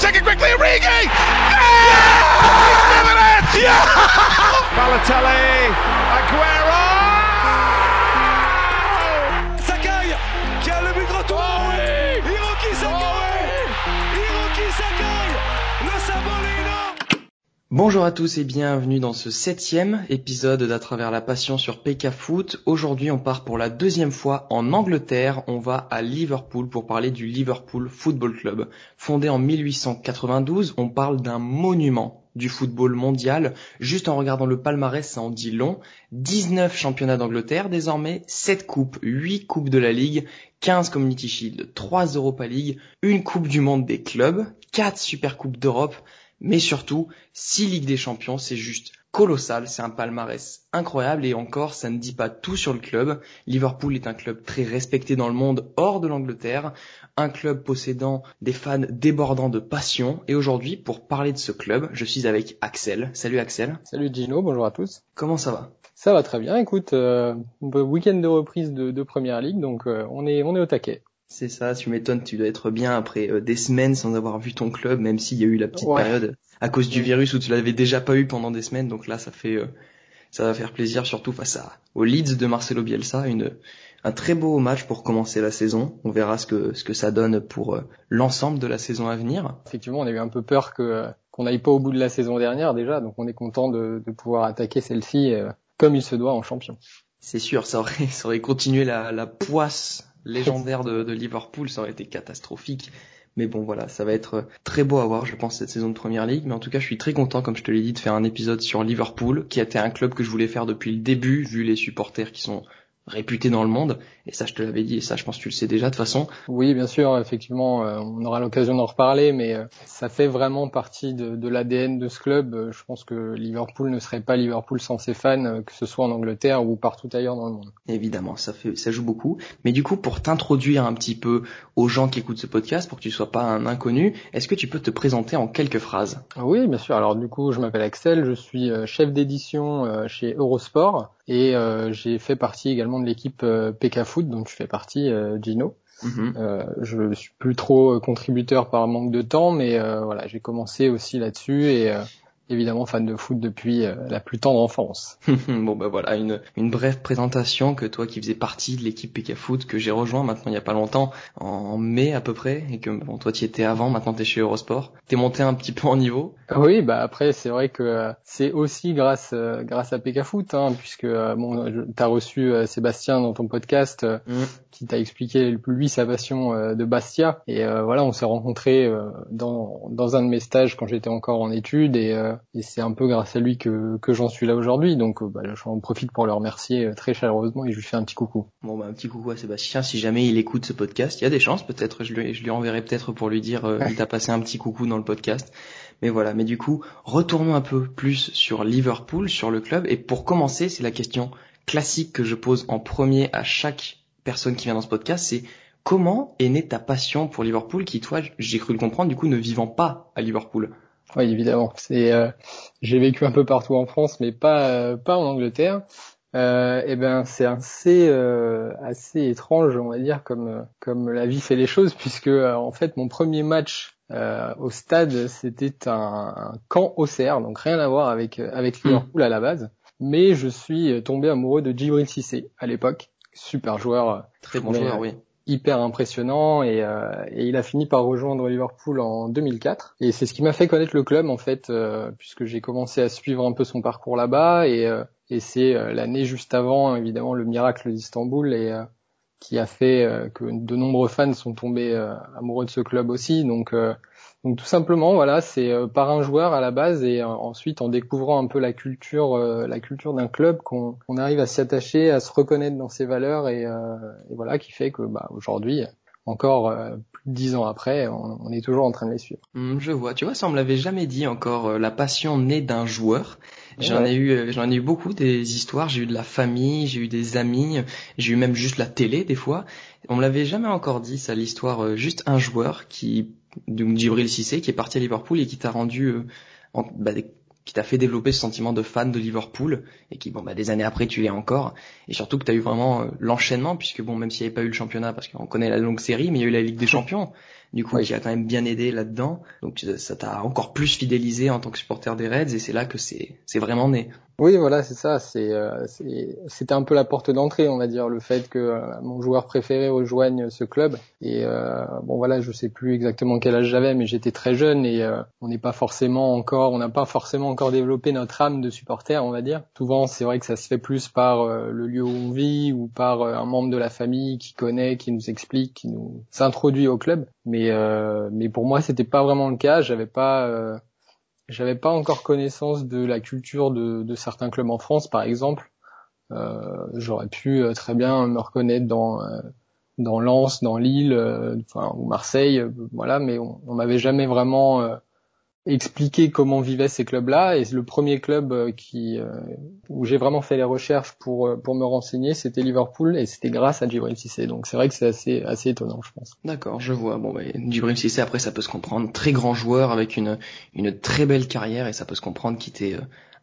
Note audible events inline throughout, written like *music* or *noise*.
take it quickly, Origi! Yeah! He's Yeah! Balotelli, Aguero! Bonjour à tous et bienvenue dans ce septième épisode d'À travers la passion sur PK Foot. Aujourd'hui on part pour la deuxième fois en Angleterre. On va à Liverpool pour parler du Liverpool Football Club. Fondé en 1892, on parle d'un monument du football mondial. Juste en regardant le palmarès, ça en dit long. 19 championnats d'Angleterre désormais, 7 coupes, 8 coupes de la Ligue, 15 Community Shield, 3 Europa League, une Coupe du Monde des clubs, 4 Super Coupes d'Europe, mais surtout 6 Ligues des Champions, c'est juste colossal, c'est un palmarès incroyable et encore ça ne dit pas tout sur le club. Liverpool est un club très respecté dans le monde hors de l'Angleterre, un club possédant des fans débordants de passion et aujourd'hui pour parler de ce club, je suis avec Axel. Salut Axel. Salut Gino, bonjour à tous. Comment ça va? Ça va très bien, écoute, euh, week-end de reprise de, de Première Ligue, donc euh, on est on est au taquet. C'est ça, tu m'étonnes, tu dois être bien après euh, des semaines sans avoir vu ton club, même s'il y a eu la petite Ouais. période à cause du virus où tu l'avais déjà pas eu pendant des semaines, donc là ça fait euh, ça va faire plaisir surtout face à au Leeds de Marcelo Bielsa, une un très beau match pour commencer la saison. On verra ce que ce que ça donne pour euh, l'ensemble de la saison à venir. Effectivement, on a eu un peu peur que qu'on n'aille pas au bout de la saison dernière déjà, donc on est content de, de pouvoir attaquer celle-ci comme il se doit en champion. C'est sûr, ça aurait *laughs* ça aurait continué la la poisse légendaire de, Liverpool, ça aurait été catastrophique. Mais bon voilà, ça va être très beau à voir, je pense, cette saison de Première Ligue. Mais en tout cas, je suis très content, comme je te l'ai dit, de faire un épisode sur Liverpool, qui a été un club que je voulais faire depuis le début, vu les supporters qui sont réputés dans le monde. Et ça, je te l'avais dit, et ça, je pense que tu le sais déjà de toute façon. Oui, bien sûr, effectivement, euh, on aura l'occasion d'en reparler, mais euh, ça fait vraiment partie de, de l'ADN de ce club. Euh, Je pense que Liverpool ne serait pas Liverpool sans ses fans, que ce soit en Angleterre ou partout ailleurs dans le monde. Évidemment, ça fait, ça joue beaucoup. Mais du coup, pour t'introduire un petit peu aux gens qui écoutent ce podcast, pour que tu sois pas un inconnu, est-ce que tu peux te présenter en quelques phrases? Oui, bien sûr. Alors du coup, je m'appelle Axel, je suis chef d'édition chez Eurosport et euh, j'ai fait partie également de l'équipe euh, PK Foot, dont tu fais partie, euh, Gino. Mhm. Euh, je suis plus trop contributeur par manque de temps, mais euh, voilà, j'ai commencé aussi là-dessus et euh, évidemment fan de foot depuis euh, la plus tendre enfance. *laughs* bon bah voilà, une, une brève présentation que toi qui faisais partie de l'équipe PK Foot que j'ai rejoint maintenant il y a pas longtemps, en mai à peu près, et que bon toi tu étais avant, maintenant t'es chez Eurosport. T'es monté un petit peu en niveau? Oui, bah après c'est vrai que euh, c'est aussi grâce euh, grâce à PK Foot, hein, puisque bon, t'as reçu Sébastien dans ton podcast. euh, qui t'a expliqué lui sa passion de Bastia et euh, voilà on s'est rencontrés dans dans un de mes stages quand j'étais encore en études et, euh, et c'est un peu grâce à lui que que j'en suis là aujourd'hui. Donc euh, bah, j'en profite pour le remercier euh, très chaleureusement et je lui fais un petit coucou. Bon bah un petit coucou à Sébastien, si jamais il écoute ce podcast, il y a des chances. Peut-être, je lui, je lui enverrai peut-être pour lui dire euh, il t'a passé un petit coucou dans le podcast. Mais voilà, mais du coup, retournons un peu plus sur Liverpool, sur le club, et pour commencer, c'est la question classique que je pose en premier à chaque personne qui vient dans ce podcast, c'est comment est née ta passion pour Liverpool qui, toi, j'ai cru le comprendre, du coup, ne vivant pas à Liverpool? Oui évidemment c'est euh, j'ai vécu un peu partout en France mais pas euh, pas en Angleterre. Euh, et ben c'est assez euh, assez étrange on va dire comme comme la vie fait les choses puisque euh, en fait mon premier match euh, au stade c'était un, un camp Auxerre donc rien à voir avec avec Liverpool à la base mais je suis tombé amoureux de Djibril Cissé à l'époque super joueur Très bon joueur, oui. Hyper impressionnant et, euh, et il a fini par rejoindre Liverpool en 2004 et c'est ce qui m'a fait connaître le club en fait euh, puisque j'ai commencé à suivre un peu son parcours là-bas. Et, euh, et c'est l'année juste avant évidemment le miracle d'Istanbul et qui a fait que de nombreux fans sont tombés amoureux de ce club aussi. Donc donc tout simplement voilà c'est euh, par un joueur à la base et euh, ensuite en découvrant un peu la culture euh, la culture d'un club qu'on qu'on arrive à s'y attacher à se reconnaître dans ses valeurs et, euh, et voilà qui fait que bah aujourd'hui encore euh, plus de dix ans après on, on est toujours en train de les suivre Hmm, je vois, tu vois, ça on me l'avait jamais dit encore, euh, la passion née d'un joueur. J'en Ouais. ai eu, euh, j'en ai eu beaucoup des histoires. J'ai eu de la famille, j'ai eu des amis, j'ai eu même juste la télé des fois. On me l'avait jamais encore dit ça, l'histoire. euh, juste un joueur qui, donc Djibril Cissé, qui est parti à Liverpool et qui t'a rendu, euh, en- bah, qui t'a fait développer ce sentiment de fan de Liverpool et qui, bon, bah, des années après, tu l'es encore. Et surtout que t'as eu vraiment euh, l'enchaînement, puisque bon, même s'il n'y avait pas eu le championnat, parce qu'on connaît la longue série, mais il y a eu la Ligue des *laughs* Champions. Du coup, qui a quand même bien aidé là-dedans. Donc ça t'a encore plus fidélisé en tant que supporter des Reds et c'est là que c'est c'est vraiment né. Oui, voilà, c'est ça. C'est c'était un peu la porte d'entrée, on va dire, le fait que mon joueur préféré rejoigne ce club. Et bon, voilà, je sais plus exactement quel âge j'avais, mais j'étais très jeune et on n'est pas forcément encore, on n'a pas forcément encore développé notre âme de supporter, on va dire. Souvent, c'est vrai que ça se fait plus par le lieu où on vit ou par un membre de la famille qui connaît, qui nous explique, qui nous s'introduit au club. Mais euh, mais pour moi, c'était pas vraiment le cas. J'avais pas euh, j'avais pas encore connaissance de la culture de, de certains clubs en France, par exemple. Euh, J'aurais pu euh, très bien me reconnaître dans euh, dans Lens, dans Lille, enfin ou Marseille, voilà. Mais on, on m'avait jamais vraiment expliquer comment vivaient ces clubs-là. Et le premier club euh, qui euh, où j'ai vraiment fait les recherches pour euh, pour me renseigner, c'était Liverpool et c'était grâce à Djibril Cissé. Donc c'est vrai que c'est assez assez étonnant, je pense. D'accord, je vois. Bon, mais Djibril Cissé après ça peut se comprendre, très grand joueur avec une une très belle carrière et ça peut se comprendre était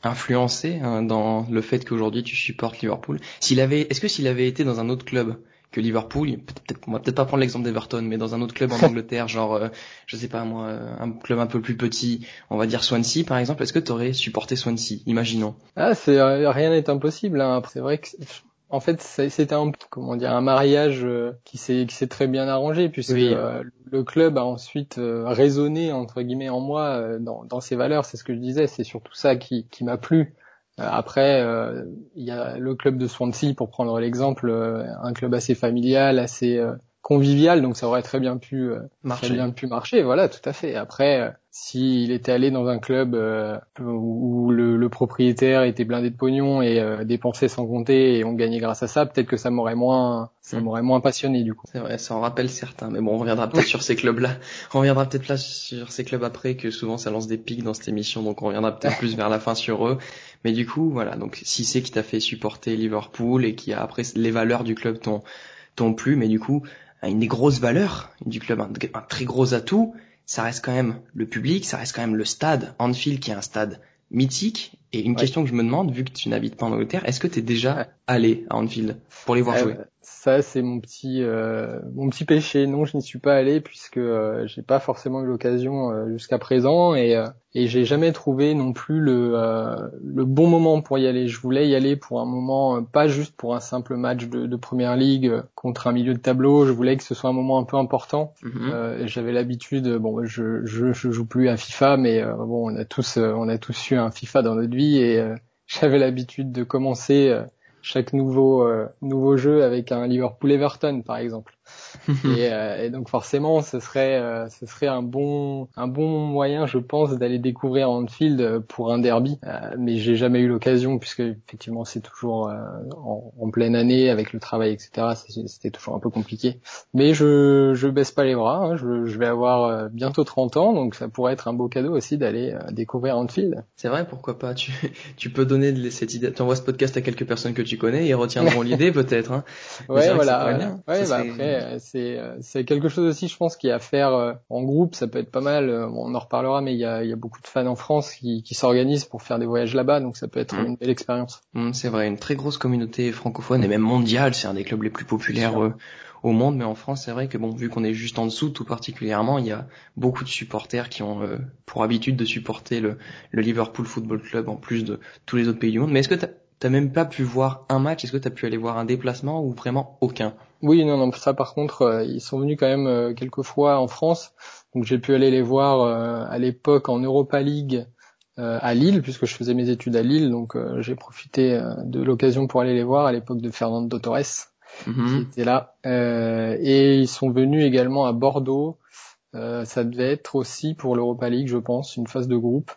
influencé hein, dans le fait qu'aujourd'hui tu supportes Liverpool. S'il avait, est-ce que s'il avait été dans un autre club que Liverpool. Peut-être, on va peut-être pas prendre l'exemple d'Everton, mais dans un autre club en *laughs* Angleterre, genre, euh, je sais pas moi, un club un peu plus petit, on va dire Swansea par exemple. Est-ce que tu aurais supporté Swansea Imaginons? Ah, c'est euh, rien n'est impossible. Hein. C'est vrai que en fait, c'était un comment dire un mariage euh, qui s'est qui s'est très bien arrangé puisque le club a ensuite résonné entre guillemets en moi dans, dans ses valeurs. C'est ce que je disais. C'est surtout ça qui qui m'a plu. Euh, après, euh, il y a le club de Swansea, pour prendre l'exemple, euh, un club assez familial, assez convivial, donc ça aurait très bien pu marcher. Très bien pu marcher. Voilà, tout à fait. Après, s'il était allé dans un club euh, où le, le, propriétaire était blindé de pognon et euh, dépensait sans compter et on gagnait grâce à ça, peut-être que ça m'aurait moins ça hmm. m'aurait moins passionné du coup. C'est vrai, ça en rappelle certains, mais bon, on reviendra peut-être *laughs* sur ces clubs-là. On reviendra peut-être là sur ces clubs après que souvent ça lance des pics dans cette émission, donc on reviendra peut-être plus vers la fin sur eux. Mais du coup, voilà, donc si c'est qui t'a fait supporter Liverpool et qui a après les valeurs du club t'ont t'ont plu, mais du coup, une des grosses valeurs du club, un très gros atout, ça reste quand même le public, ça reste quand même le stade. Anfield qui est un stade mythique. Et une question que je me demande, vu que tu n'habites pas en Angleterre, est-ce que tu es déjà allé à Anfield pour les voir euh, jouer? Ça, c'est mon petit euh, mon petit péché. Non, je n'y suis pas allé puisque euh, j'ai pas forcément eu l'occasion euh, jusqu'à présent et et j'ai jamais trouvé non plus le, euh, le bon moment pour y aller. Je voulais y aller pour un moment, euh, pas juste pour un simple match de, de première ligue euh, contre un milieu de tableau. Je voulais que ce soit un moment un peu important. Mhm. euh, J'avais l'habitude, bon, je, je, je joue plus à FIFA, mais bon, on a tous, on a tous eu un FIFA dans notre vie et *laughs* j'avais l'habitude de commencer chaque nouveau nouveau jeu avec un Liverpool Everton par exemple. Et, euh, et, donc forcément, ce serait, euh, ce serait un bon, un bon moyen, je pense, d'aller découvrir Anfield pour un derby. Euh, mais j'ai jamais eu l'occasion puisque effectivement c'est toujours en, en, pleine année avec le travail, etc. C'était toujours un peu compliqué. Mais je, je baisse pas les bras. Hein. Je, je, vais avoir bientôt 30 ans, donc ça pourrait être un beau cadeau aussi d'aller découvrir Anfield. C'est vrai, pourquoi pas. Tu, tu peux donner cette idée. Tu envoies ce podcast à quelques personnes que tu connais ils retiendront *laughs* l'idée peut-être. Hein. Ouais, voilà. Ouais, bah après euh, c'est quelque chose aussi, je pense, qui est à faire euh, en groupe. Ça peut être pas mal. Euh, on en reparlera, mais il y a, y a, beaucoup de fans en France qui, qui s'organisent pour faire des voyages là-bas, donc ça peut être mm. une belle expérience. Mm, c'est vrai, une très grosse communauté francophone et même mondiale. C'est un des clubs les plus populaires au monde, mais en France, c'est vrai que bon, vu qu'on est juste en dessous, tout particulièrement, il y a beaucoup de supporters qui ont pour habitude de supporter le, le Liverpool Football Club en plus de tous les autres pays du monde. Mais est-ce que T'as même pas pu voir un match. Est-ce que t'as pu aller voir un déplacement ou vraiment aucun? Oui, non, non, ça par contre, euh, ils sont venus quand même euh, quelques fois en France, donc j'ai pu aller les voir euh, à l'époque en Europa League à Lille, puisque je faisais mes études à Lille, donc j'ai profité de l'occasion pour aller les voir à l'époque de Fernando Torres, mhm. qui était là, et ils sont venus également à Bordeaux. ça devait être aussi pour l'Europa League, je pense, une phase de groupe,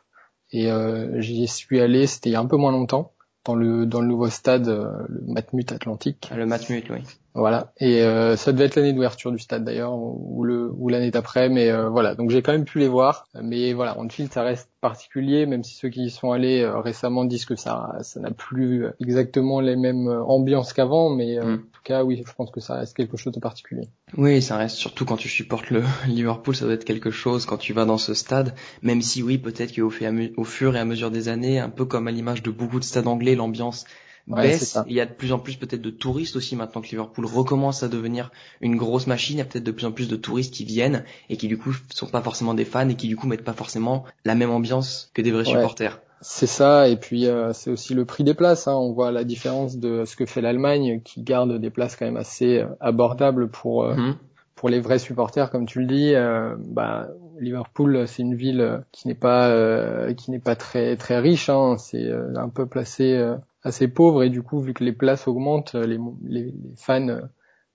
et j'y suis allé, c'était il y a un peu moins longtemps dans le dans le nouveau stade, euh, le Matmut Atlantique. Le Matmut, oui. Voilà. Et euh, ça devait être l'année d'ouverture du stade d'ailleurs, ou le ou l'année d'après, mais euh, voilà. Donc j'ai quand même pu les voir. Mais voilà, Anfield ça reste particulier, même si ceux qui y sont allés euh, récemment disent que ça ça n'a plus exactement les mêmes ambiances qu'avant, mais mm. en tout cas oui, je pense que ça reste quelque chose de particulier. Oui, ça reste surtout quand tu supportes le *laughs* Liverpool, ça doit être quelque chose quand tu vas dans ce stade. Même si oui, peut-être qu'au au fur et à mesure des années, un peu comme à l'image de beaucoup de stades anglais, l'ambiance baisse. il y a de plus en plus peut-être de touristes aussi maintenant que Liverpool recommence à devenir une grosse machine. Il y a peut-être de plus en plus de touristes qui viennent et qui du coup sont pas forcément des fans et qui du coup mettent pas forcément la même ambiance que des vrais supporters. C'est ça, et puis euh, c'est aussi le prix des places. Hein. On voit la différence de ce que fait l'Allemagne, qui garde des places quand même assez euh, abordables pour euh, mhm. pour les vrais supporters, comme tu le dis. bah, Liverpool, c'est une ville qui n'est pas qui n'est pas très très riche. Hein. C'est un peuple assez assez pauvre, et du coup, vu que les places augmentent, les, les, les fans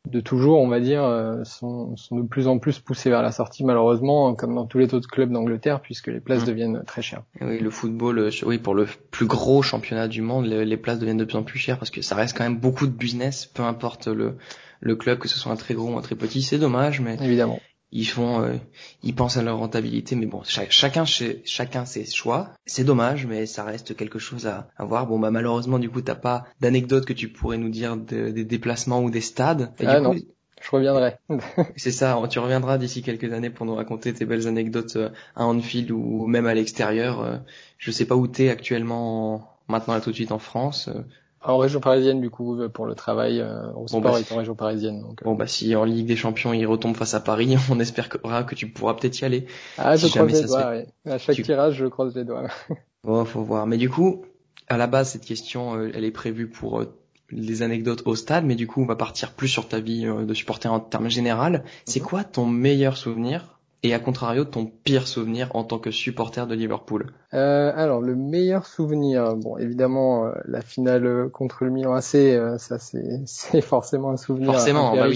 de toujours, on va dire, euh, sont, sont, de plus en plus poussés vers la sortie, malheureusement, comme dans tous les autres clubs d'Angleterre, puisque les places mmh. deviennent très chères. Oui, le football, euh, oui, pour le plus gros championnat du monde, les, places deviennent de plus en plus chères parce que ça reste quand même beaucoup de business, peu importe le, le club, que ce soit un très gros ou un très petit. C'est dommage, mais évidemment ils font, euh, ils pensent à leur rentabilité, mais bon, chacun, chacun ses choix. C'est dommage, mais ça reste quelque chose à, à voir. Bon, bah malheureusement, du coup, t'as pas d'anecdotes que tu pourrais nous dire des déplacements ou des stades. ah non. je reviendrai. *laughs* c'est ça, tu reviendras d'ici quelques années pour nous raconter tes belles anecdotes euh, à Anfield ou même à l'extérieur. Euh, je sais pas où t'es actuellement, maintenant là tout de suite en France. En région parisienne, du coup, pour le travail euh, au sport bah, est en région parisienne. Donc, euh. Bon, bah si en Ligue des Champions il retombe face à Paris, *laughs* on espère que, que tu pourras peut-être y aller. Ah, je croise les doigts, oui. À chaque tirage, je croise les doigts. bon, *laughs* faut voir. Mais du coup, à la base, cette question, euh, elle est prévue pour les anecdotes au stade, mais du coup, on va partir plus sur ta vie de supporter en termes général. C'est mhm. quoi ton meilleur souvenir et à contrario ton pire souvenir en tant que supporter de Liverpool? Euh, Alors le meilleur souvenir, bon évidemment euh, la finale contre le Milan AC, euh, ça *laughs* c'est forcément un souvenir forcément, bah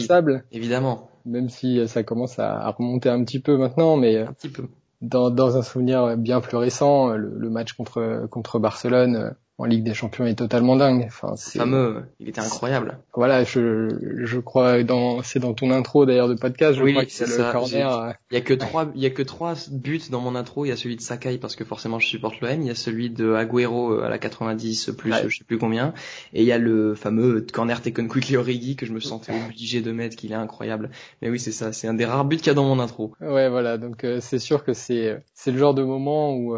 évidemment. Même si ça commence à, remonter un petit peu maintenant, mais un petit peu. Dans, dans un souvenir bien plus récent, le, le match contre contre Barcelone en Ligue des Champions est totalement dingue. Enfin, c'est fameux, il était incroyable. Voilà, je je crois dans c'est dans ton intro d'ailleurs de podcast, je crois que c'est le corner. Euh, il y a que trois il y a que trois buts dans mon intro, il y a celui de Sakai parce que forcément je supporte l'OM, il y a celui de Agüero euh, à la 90 plus je sais plus combien et il y a le fameux corner taken quickly Origi que je me sentais obligé de mettre qu'il est incroyable. Mais oui, c'est ça, c'est un des rares buts qu'il y a dans mon intro. Ouais, voilà, donc euh, c'est sûr que c'est c'est le genre de moment où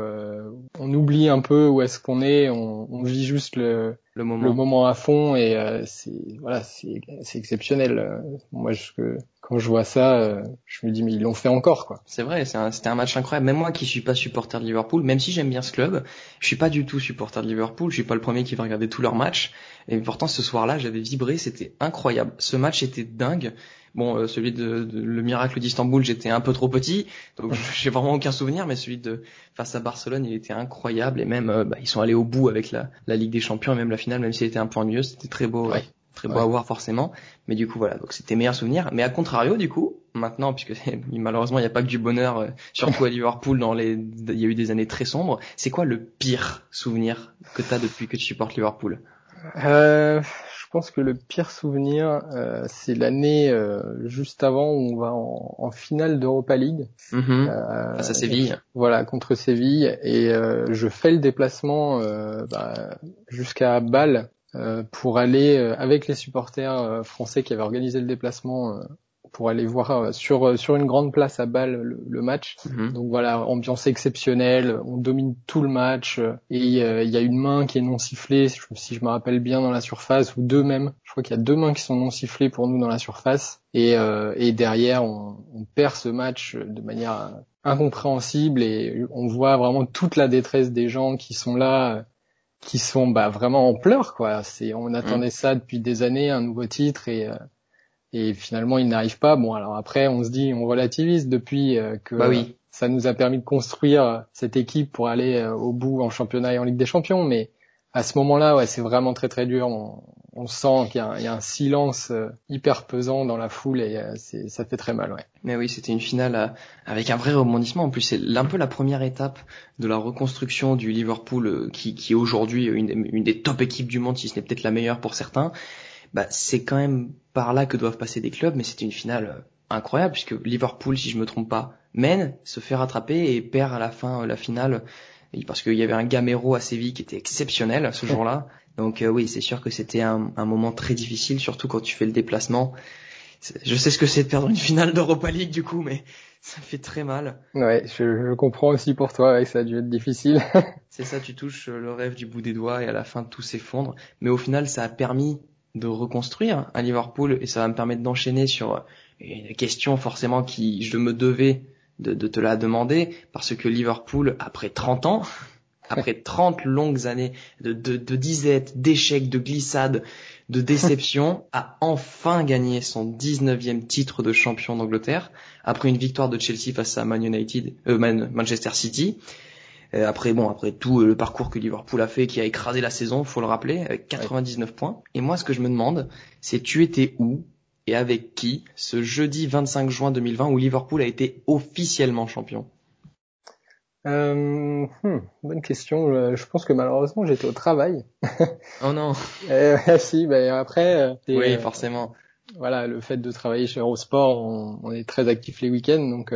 on oublie un peu où est-ce qu'on est, on on vit juste le, le, moment. le moment à fond et euh, c'est voilà c'est c'est exceptionnel. Moi je, quand je vois ça, euh, je me dis mais ils l'ont fait encore quoi. C'est vrai, c'était un, match incroyable. Même moi qui suis pas supporter de Liverpool, même si j'aime bien ce club, je suis pas du tout supporter de Liverpool. Je suis pas le premier qui va regarder tous leurs matchs. Et pourtant ce soir-là, j'avais vibré, c'était incroyable. Ce match était dingue. Bon, euh, celui de, le miracle d'Istanbul, j'étais un peu trop petit, donc *laughs* j'ai vraiment aucun souvenir. Mais celui de face à Barcelone, il était incroyable et même euh, bah, ils sont allés au bout avec la, la Ligue des Champions et même la finale, même s'il était un peu ennuyeux, c'était très beau. Très beau à voir forcément, mais du coup voilà, donc c'était meilleur souvenir. Mais à contrario du coup, maintenant puisque *laughs* malheureusement il n'y a pas que du bonheur, euh, surtout *laughs* à Liverpool dans les, il y a eu des années très sombres. C'est quoi le pire souvenir que tu as depuis que tu supportes Liverpool? Euh, je pense que le pire souvenir, euh, c'est l'année euh, juste avant où on va en, en finale d'Europa League. Mm Face à Séville. Voilà, contre Séville. Et euh, je fais le déplacement bah, jusqu'à Bâle pour aller avec les supporters français qui avaient organisé le déplacement pour aller voir euh, sur euh, sur une grande place à Bâle le, match. Mhm. Donc voilà, ambiance exceptionnelle, on domine tout le match euh, et il y a une main qui est non sifflée si je me rappelle bien dans la surface ou deux même. Je crois qu'il y a deux mains qui sont non sifflées pour nous dans la surface et et derrière on, on perd ce match de manière incompréhensible et on voit vraiment toute la détresse des gens qui sont là qui sont bah vraiment en pleurs quoi c'est on attendait mhm. ça depuis des années un nouveau titre et et finalement il n'arrive pas. Bon alors après on se dit on relativise depuis euh, que bah oui. ça nous a permis de construire cette équipe pour aller euh, au bout en championnat et en Ligue des Champions, mais à ce moment-là ouais c'est vraiment très très dur. On, on sent qu'il y, y, a un silence euh, hyper pesant dans la foule et ça fait très mal ouais. Mais oui c'était une finale avec un vrai rebondissement. En plus c'est un peu la première étape de la reconstruction du Liverpool qui, qui est aujourd'hui une, une des top équipes du monde si ce n'est peut-être la meilleure pour certains bah, c'est quand même par là que doivent passer des clubs, mais c'était une finale euh, incroyable puisque Liverpool, si je me trompe pas, mène, se fait rattraper et perd à la fin euh, la finale parce qu'il y avait un Gamero à Séville qui était exceptionnel ce jour-là. Donc euh, oui, c'est sûr que c'était un, moment très difficile, surtout quand tu fais le déplacement. je sais ce que c'est de perdre une finale d'Europa League du coup, mais *laughs* ça fait très mal. Ouais, je, je comprends aussi pour toi, ouais, ça a dû être difficile. *laughs* c'est ça, tu touches le rêve du bout des doigts et à la fin tout s'effondre. Mais au final, ça a permis de reconstruire à Liverpool et ça va me permettre d'enchaîner sur une question forcément qui je me devais de, de, te la demander parce que Liverpool après 30 ans après 30 longues années de, de, de disette, d'échecs, de glissades, de déception, *laughs* a enfin gagné son 19e titre de champion d'Angleterre après une victoire de Chelsea face à Man United, euh, Manchester City. Euh, après bon, après tout le parcours que Liverpool a fait, qui a écrasé la saison, faut le rappeler, avec 99 points. Et moi, ce que je me demande, c'est tu étais où et avec qui ce jeudi 25 juin 2020 où Liverpool a été officiellement champion? Euh, hmm, bonne question. Euh, je pense que malheureusement j'étais au travail. oh non. *laughs* euh, si, ben après. Euh, oui, forcément. Voilà, le fait de travailler chez Eurosport, on, on est très actif les week-ends, donc.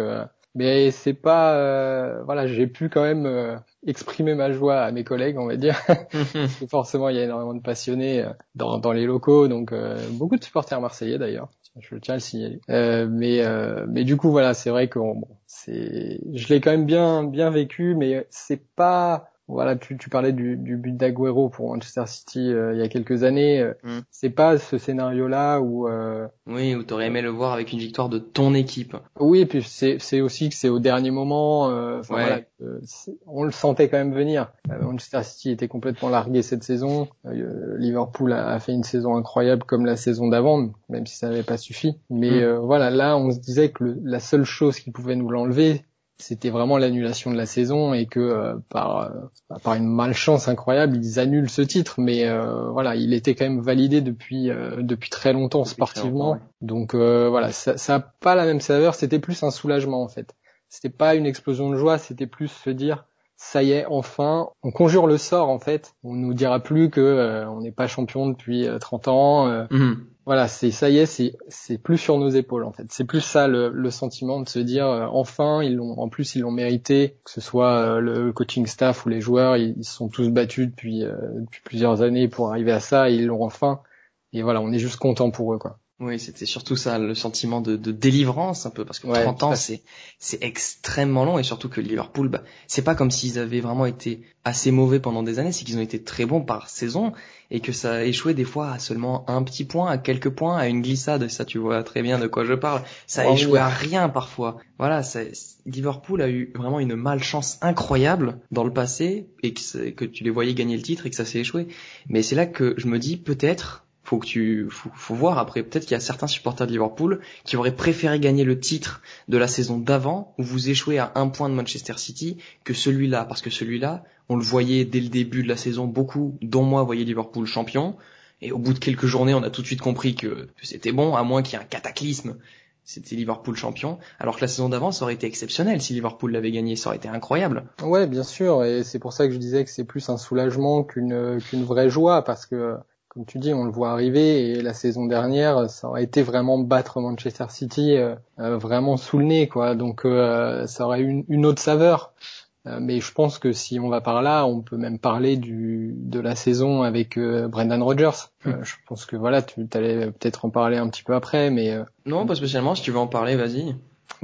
mais c'est pas. voilà, j'ai pu quand même exprimer ma joie à mes collègues, on va dire. *laughs* Parce que forcément, il y a énormément de passionnés dans, dans les locaux, donc beaucoup de supporters marseillais d'ailleurs je tiens à le signaler. Euh, mais euh, mais du coup voilà, c'est vrai que bon, c'est je l'ai quand même bien bien vécu, mais c'est pas voilà, tu, tu parlais du, du but d'Aguero pour Manchester City euh, il y a quelques années. Euh, mm. C'est pas ce scénario-là où. Euh... Oui, où t'aurais aimé le voir avec une victoire de ton équipe. Oui, et puis c'est, c'est aussi que c'est au dernier moment. Euh, voilà, on le sentait quand même venir. Manchester City était complètement largué cette saison. Liverpool a, a, fait une saison incroyable comme la saison d'avant, même si ça n'avait pas suffi. Mais mm. voilà, là, on se disait que le, la seule chose qui pouvait nous l'enlever, c'était vraiment l'annulation de la saison et que euh, par euh, par une malchance incroyable ils annulent ce titre. Mais euh, voilà il était quand même validé depuis depuis très longtemps sportivement. donc voilà ça ça a pas la même saveur. C'était plus un soulagement en fait. C'était pas une explosion de joie. C'était plus se dire ça y est, enfin, on conjure le sort en fait. On nous dira plus que on n'est pas champion depuis 30 ans. Mhm voilà, c'est ça y est, c'est c'est plus sur nos épaules en fait. C'est plus ça le, le sentiment de se dire euh, enfin ils l'ont en plus ils l'ont mérité, que ce soit euh, le coaching staff ou les joueurs, ils, sont tous battus depuis euh, depuis plusieurs années pour arriver à ça et ils l'ont enfin. Et voilà, on est juste content pour eux quoi. Oui, c'était surtout ça, le sentiment de, de, délivrance un peu, parce que 30 ans, c'est c'est extrêmement long, et surtout que Liverpool, bah, c'est pas comme s'ils avaient vraiment été assez mauvais pendant des années, c'est qu'ils ont été très bons par saison, et que ça a échoué des fois à seulement un petit point, à quelques points, à une glissade, ça tu vois très bien de quoi je parle. Ça a échoué à rien parfois. Voilà, Liverpool a eu vraiment une malchance incroyable dans le passé, et que, que tu les voyais gagner le titre et que ça s'est échoué. Mais c'est là que je me dis, peut-être, faut que tu faut, voir après. Peut-être qu'il y a certains supporters de Liverpool qui auraient préféré gagner le titre de la saison d'avant où vous échouez à un point de Manchester City que celui-là. Parce que celui-là on le voyait dès le début de la saison beaucoup dont moi voyaient Liverpool champion. Et au bout de quelques journées on a tout de suite compris que, c'était bon à moins qu'il y ait un cataclysme. C'était Liverpool champion, alors que la saison d'avant, ça aurait été exceptionnel. Si Liverpool l'avait gagné, ça aurait été incroyable. Ouais, bien sûr, et c'est pour ça que je disais que c'est plus un soulagement qu'une qu'une vraie joie, parce que comme tu dis, on le voit arriver et la saison dernière, ça aurait été vraiment battre Manchester City euh, euh, vraiment sous le nez, quoi. Donc euh, ça aurait eu une, autre saveur. mais je pense que si on va par là, on peut même parler du de la saison avec Brendan Rodgers. Hmm. je pense que voilà, tu allais peut-être en parler un petit peu après, mais non, pas spécialement. Si tu veux en parler, vas-y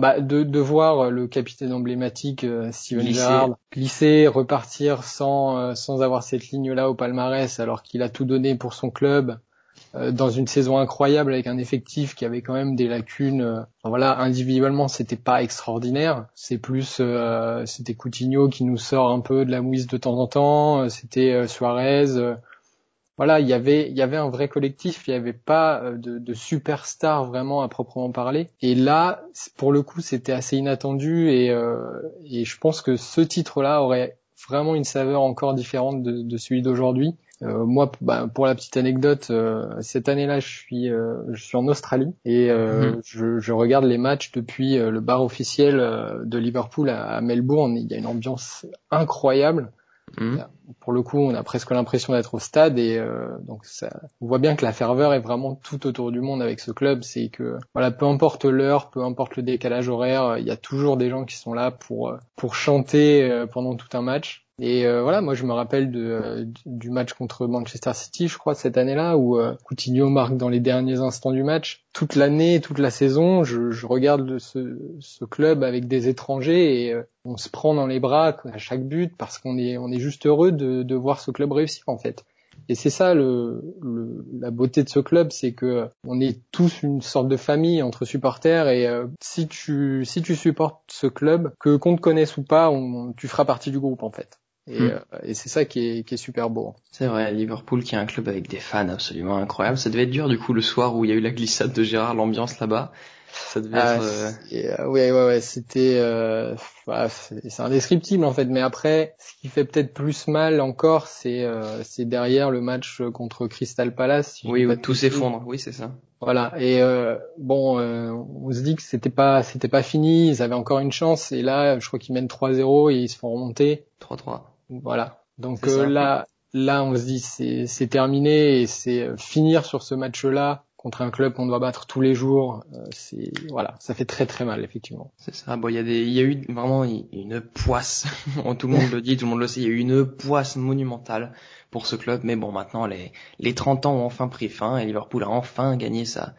bah, de, de voir le capitaine emblématique euh, Steven Gerrard glisser, repartir sans euh, sans avoir cette ligne-là au palmarès, alors qu'il a tout donné pour son club euh, dans une saison incroyable avec un effectif qui avait quand même des lacunes. voilà, individuellement, c'était pas extraordinaire. C'est plus, c'était Coutinho qui nous sort un peu de la mouise de temps en temps. C'était Suarez voilà, il y avait il y avait un vrai collectif, il n'y avait pas euh, de, de superstar vraiment à proprement parler. Et là, pour le coup, c'était assez inattendu et, euh, et je pense que ce titre-là aurait vraiment une saveur encore différente de, de celui d'aujourd'hui. Euh, moi, bah, pour la petite anecdote, euh, cette année-là, je suis, je suis en Australie et mhm. je, je, regarde les matchs depuis le bar officiel de Liverpool à, à, Melbourne. Il y a une ambiance incroyable. Mhm. Pour le coup, on a presque l'impression d'être au stade et euh, donc ça, on voit bien que la ferveur est vraiment tout autour du monde avec ce club. C'est que voilà, peu importe l'heure, peu importe le décalage horaire, il y a toujours des gens qui sont là pour pour chanter euh, pendant tout un match. Et euh, voilà, moi je me rappelle de, du match contre Manchester City, je crois cette année-là, où Coutinho marque dans les derniers instants du match. Toute l'année, toute la saison, je, je regarde ce, ce, club avec des étrangers et on se prend dans les bras à chaque but parce qu'on est on est juste heureux de, de voir ce club réussir en fait. Et c'est ça le, la beauté de ce club, c'est que on est tous une sorte de famille entre supporters et euh, si tu si tu supportes ce club, que qu'on te connaisse ou pas, on, tu feras partie du groupe en fait. Et, hmm. euh, et c'est ça qui est, qui est super beau. C'est vrai, Liverpool qui est un club avec des fans absolument incroyables. Ça devait être dur du coup le soir où il y a eu la glissade de Gérard, l'ambiance là-bas. Ça devait ah, être. Euh... ouais, ouais, ouais, c'était. Euh... c'est indescriptible en fait. Mais après, ce qui fait peut-être plus mal encore, c'est euh, c'est derrière le match contre Crystal Palace. oui, où tout s'effondre. Oui, c'est ça. Voilà. Et euh, bon, euh, on se dit que c'était pas c'était pas fini. Ils avaient encore une chance. Et là, je crois qu'ils mènent 3-0 et ils se font remonter. 3-3. Voilà. Donc euh, là, là, on se dit c'est c'est terminé et c'est euh, finir sur ce match-là contre un club qu'on doit battre tous les jours, euh, c'est voilà, ça fait très très mal effectivement. C'est ça. Bon, il y a des, il y a eu vraiment une poisse. *laughs* tout le monde le dit, tout le monde le sait. Il y a eu une poisse monumentale pour ce club. Mais bon, maintenant les les 30 ans ont enfin pris fin et Liverpool a enfin gagné sa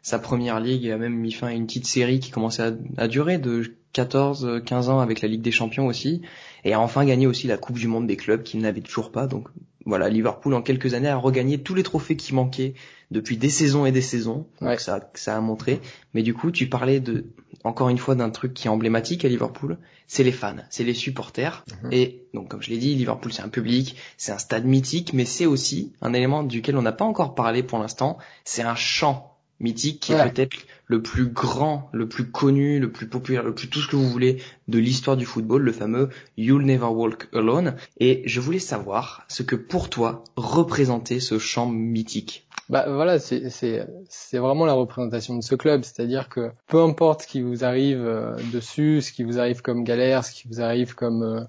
sa première ligue et a même mis fin à une petite série qui commençait à, à durer de 14, 15 ans avec la Ligue des Champions aussi et a enfin gagné aussi la Coupe du Monde des clubs qu'il n'avait toujours pas. Donc voilà, Liverpool en quelques années a regagné tous les trophées qui manquaient depuis des saisons et des saisons. Donc ça, ça a montré. Mais du coup, tu parlais de, encore une fois, d'un truc qui est emblématique à Liverpool, c'est les fans, c'est les supporters. Mhm. Et donc, comme je l'ai dit, Liverpool c'est un public, c'est un stade mythique, mais c'est aussi un élément duquel on n'a pas encore parlé pour l'instant. C'est un chant mythique qui est peut-être le plus grand, le plus connu, le plus populaire, le plus tout ce que vous voulez de l'histoire du football, le fameux You'll Never Walk Alone. Et je voulais savoir ce que pour toi représentait ce chant mythique. Bah voilà, c'est c'est vraiment la représentation de ce club, c'est-à-dire que peu importe ce qui vous arrive euh, dessus, ce qui vous arrive comme galère, ce qui vous arrive comme euh,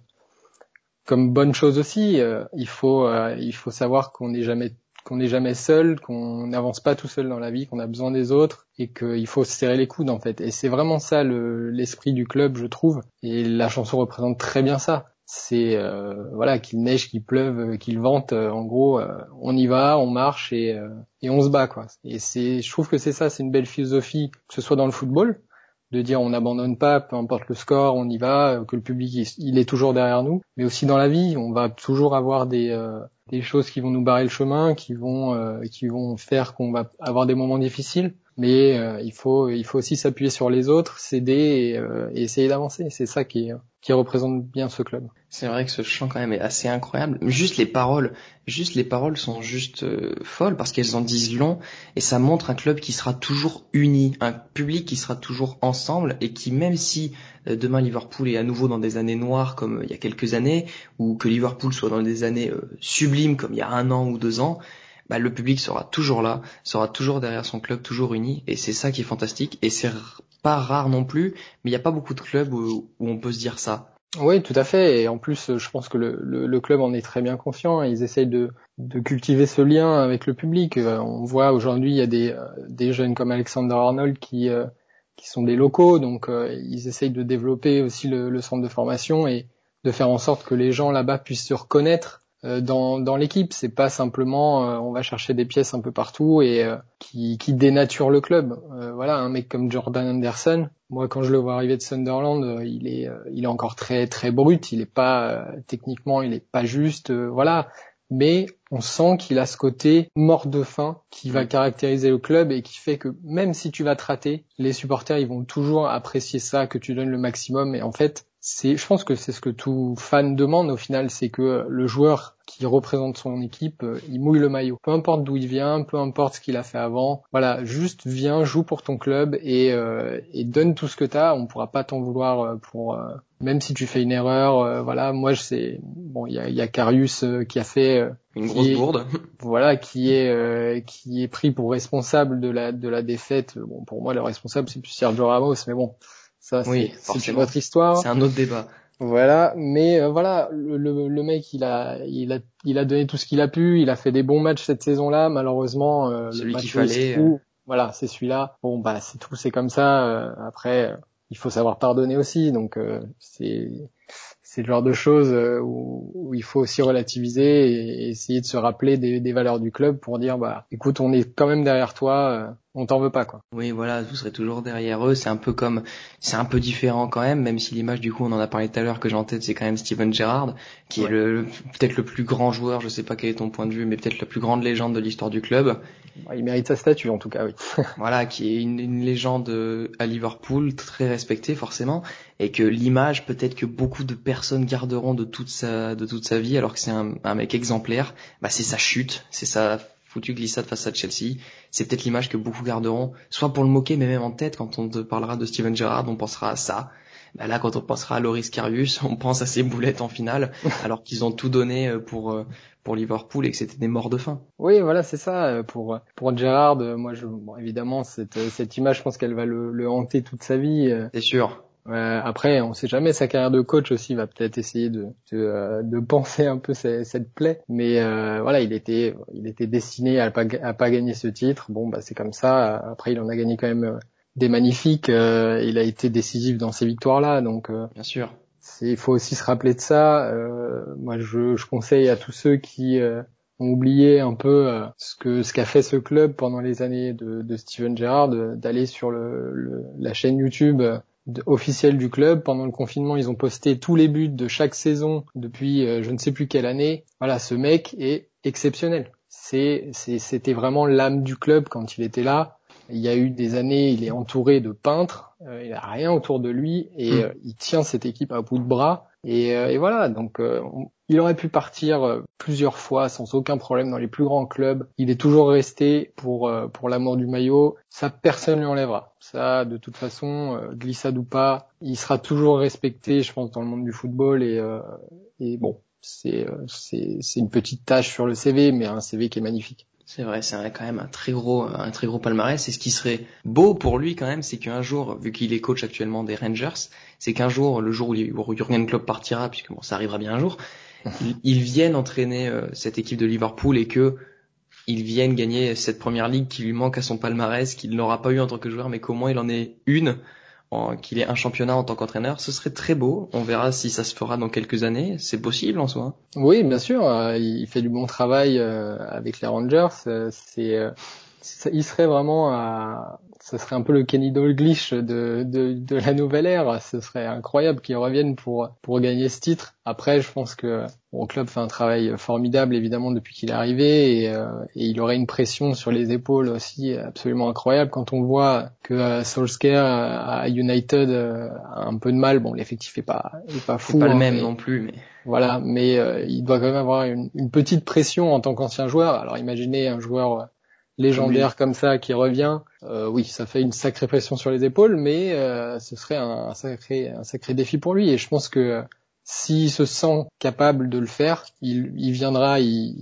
comme bonne chose aussi, euh, il faut il faut savoir qu'on n'est jamais qu'on n'est jamais seul, qu'on n'avance pas tout seul dans la vie, qu'on a besoin des autres et qu'il faut se serrer les coudes en fait. Et c'est vraiment ça l'esprit du club, je trouve. Et la chanson représente très bien ça. C'est euh, voilà qu'il neige, qu'il pleuve, qu'il vente. Euh, en gros, euh, on y va, on marche et, et on se bat quoi. Et c'est, je trouve que c'est ça, c'est une belle philosophie, que ce soit dans le football, de dire on n'abandonne pas, peu importe le score, on y va, que le public il est toujours derrière nous, mais aussi dans la vie, on va toujours avoir des des choses qui vont nous barrer le chemin, qui vont euh, qui vont faire qu'on va avoir des moments difficiles. Mais euh, il faut il faut aussi s'appuyer sur les autres, s'aider et, euh, et, essayer d'avancer. C'est ça qui qui représente bien ce club. C'est vrai que ce chant quand même est assez incroyable. Juste les paroles, juste les paroles sont juste euh, folles parce qu'elles en disent long et ça montre un club qui sera toujours uni, un public qui sera toujours ensemble et qui même si euh, demain Liverpool est à nouveau dans des années noires comme euh, il y a quelques années ou que Liverpool soit dans des années sublimes comme il y a un an ou deux ans, bah, le public sera toujours là, sera toujours derrière son club, toujours uni et c'est ça qui est fantastique et c'est pas rare non plus, mais il n'y a pas beaucoup de clubs où on peut se dire ça. Oui, tout à fait. Et en plus, je pense que le, club en est très bien conscient. Ils essayent de, cultiver ce lien avec le public. Euh, on voit aujourd'hui, il y a des, euh, jeunes comme Alexander Arnold qui, euh, sont des locaux. Donc, ils essayent de développer aussi le, centre de formation et de faire en sorte que les gens là-bas puissent se reconnaître dans, dans l'équipe. C'est pas simplement on va chercher des pièces un peu partout et qui, qui dénature le club. voilà, un mec comme Jordan Anderson, moi, quand je le vois arriver de Sunderland, euh, il est, euh, il est encore très très brut. Il est pas euh, techniquement, il est pas juste, voilà. Mais on sent qu'il a ce côté mort de faim qui va caractériser le club et qui fait que même si tu vas te rater, les supporters ils vont toujours apprécier ça, que tu donnes le maximum. Et en fait, c'est, je pense que c'est ce que tout fan demande au final, c'est que le joueur qui représente son équipe, euh, il mouille le maillot. Peu importe d'où il vient, peu importe ce qu'il a fait avant. Voilà, juste viens, joue pour ton club et, euh, et donne tout ce que t'as. On pourra pas t'en vouloir euh, pour même si tu fais une erreur. voilà, moi je sais. Bon, il y a, y a Carius qui a fait une grosse bourde. *laughs* Voilà, qui est qui est pris pour responsable de la de la défaite. Bon, pour moi le responsable c'est plus Sergio Ramos, mais bon ça, oui, c'est votre histoire. C'est un autre débat. Voilà, mais euh, voilà, le, le, mec, il a, il a, il a donné tout ce qu'il a pu. Il a fait des bons matchs cette saison-là. Malheureusement, euh, celui qu'il fallait. Euh. Voilà, c'est celui-là. Bon, bah, c'est tout, c'est comme ça. après, il faut savoir pardonner aussi. Donc, c'est, c'est le genre de choses où, où, il faut aussi relativiser et essayer de se rappeler des, des, valeurs du club pour dire bah écoute on est quand même derrière toi on t'en veut pas quoi. Oui voilà, vous serez toujours derrière eux, c'est un peu comme c'est un peu différent quand même, même si l'image du coup on en a parlé tout à l'heure que j'ai en tête c'est quand même Steven Gerrard qui est le peut-être le plus grand joueur, je sais pas quel est ton point de vue, mais peut-être la plus grande légende de l'histoire du club. Il mérite sa statue en tout cas, oui. *laughs* voilà, qui est une, une, légende à Liverpool, très respectée forcément, et que l'image peut-être que beaucoup de personnes garderont de toute sa de toute sa vie, alors que c'est un, un mec exemplaire, bah c'est sa chute, c'est sa foutu glissade face à Chelsea. C'est peut-être l'image que beaucoup garderont, soit pour le moquer, mais même en tête, quand on te parlera de Steven Gerrard, on pensera à ça. Bah là, quand on pensera à Loris Karius, *laughs* on pense à ses boulettes en finale, *laughs* alors qu'ils ont tout donné euh, pour euh, pour Liverpool et que c'était des morts de faim. Oui, voilà, c'est ça. Euh, pour pour Gerrard, moi, je, bon, évidemment, cette cette image, je pense qu'elle va le, le hanter toute sa vie. C'est sûr. Euh, après, on sait jamais, sa carrière de coach aussi va peut-être essayer de, de, euh, de, penser un peu cette, cette plaie. Mais euh, voilà, il était, il était destiné à pas, à pas gagner ce titre. Bon, bah c'est comme ça. Après, il en a gagné quand même des magnifiques. il a été décisif dans ces victoires-là, donc. Bien sûr. Il faut aussi se rappeler de ça. moi, je, je, conseille à tous ceux qui ont oublié un peu ce que ce qu'a fait ce club pendant les années de, de Steven Gerrard, d'aller sur le, le, la chaîne YouTube officiel du club. Pendant le confinement, ils ont posté tous les buts de chaque saison depuis euh, je ne sais plus quelle année. Voilà, ce mec est exceptionnel. C'est, c'était vraiment l'âme du club quand il était là. Il y a eu des années, il est entouré de peintres, euh, il a rien autour de lui et hmm. euh, il tient cette équipe à bout de bras. Et, et voilà, donc il aurait pu partir plusieurs fois sans aucun problème dans les plus grands clubs. Il est toujours resté pour pour l'amour du maillot. Ça, personne lui enlèvera. Ça, de toute façon, euh, glissade ou pas, il sera toujours respecté, je pense, dans le monde du football. Et, euh, et bon, euh, c'est c'est une petite tâche sur le CV, mais un CV qui est magnifique. C'est vrai, c'est quand même un très gros, un très gros palmarès. Et ce qui serait beau pour lui quand même, c'est qu'un jour, vu qu'il est coach actuellement des Rangers, c'est qu'un jour, le jour où Jurgen Klopp partira, puisque bon, ça arrivera bien un jour, *laughs* il, il vienne entraîner cette équipe de Liverpool et que il vienne gagner cette première ligue qui lui manque à son palmarès, qu'il n'aura pas eu en tant que joueur, mais qu'au moins il en ait une, qu'il ait un championnat en tant qu'entraîneur. Ce serait très beau. On verra si ça se fera dans quelques années. C'est possible en soi. Oui, bien sûr. Euh, il fait du bon travail euh, avec les Rangers. Euh, c'est, il serait vraiment à, ce serait un peu le Kenny Dalglish de, de, de la nouvelle ère. Ce serait incroyable qu'il revienne pour, pour gagner ce titre. Après, je pense que le club fait un travail formidable évidemment depuis qu'il est arrivé et, euh, et, il aurait une pression sur les épaules aussi absolument incroyable quand on voit que euh, Solskjaer à United euh, a un peu de mal. Bon, l'effectif est pas est pas fou. Pas le hein, même non plus, mais voilà. Mais euh, il doit quand même avoir une, une petite pression en tant qu'ancien joueur. Alors imaginez un joueur légendaire comme ça qui revient, euh, oui, ça fait une sacrée pression sur les épaules, mais euh, ce serait un, sacré, un sacré défi pour lui. Et je pense que s'il se sent capable de le faire, il, il viendra, il,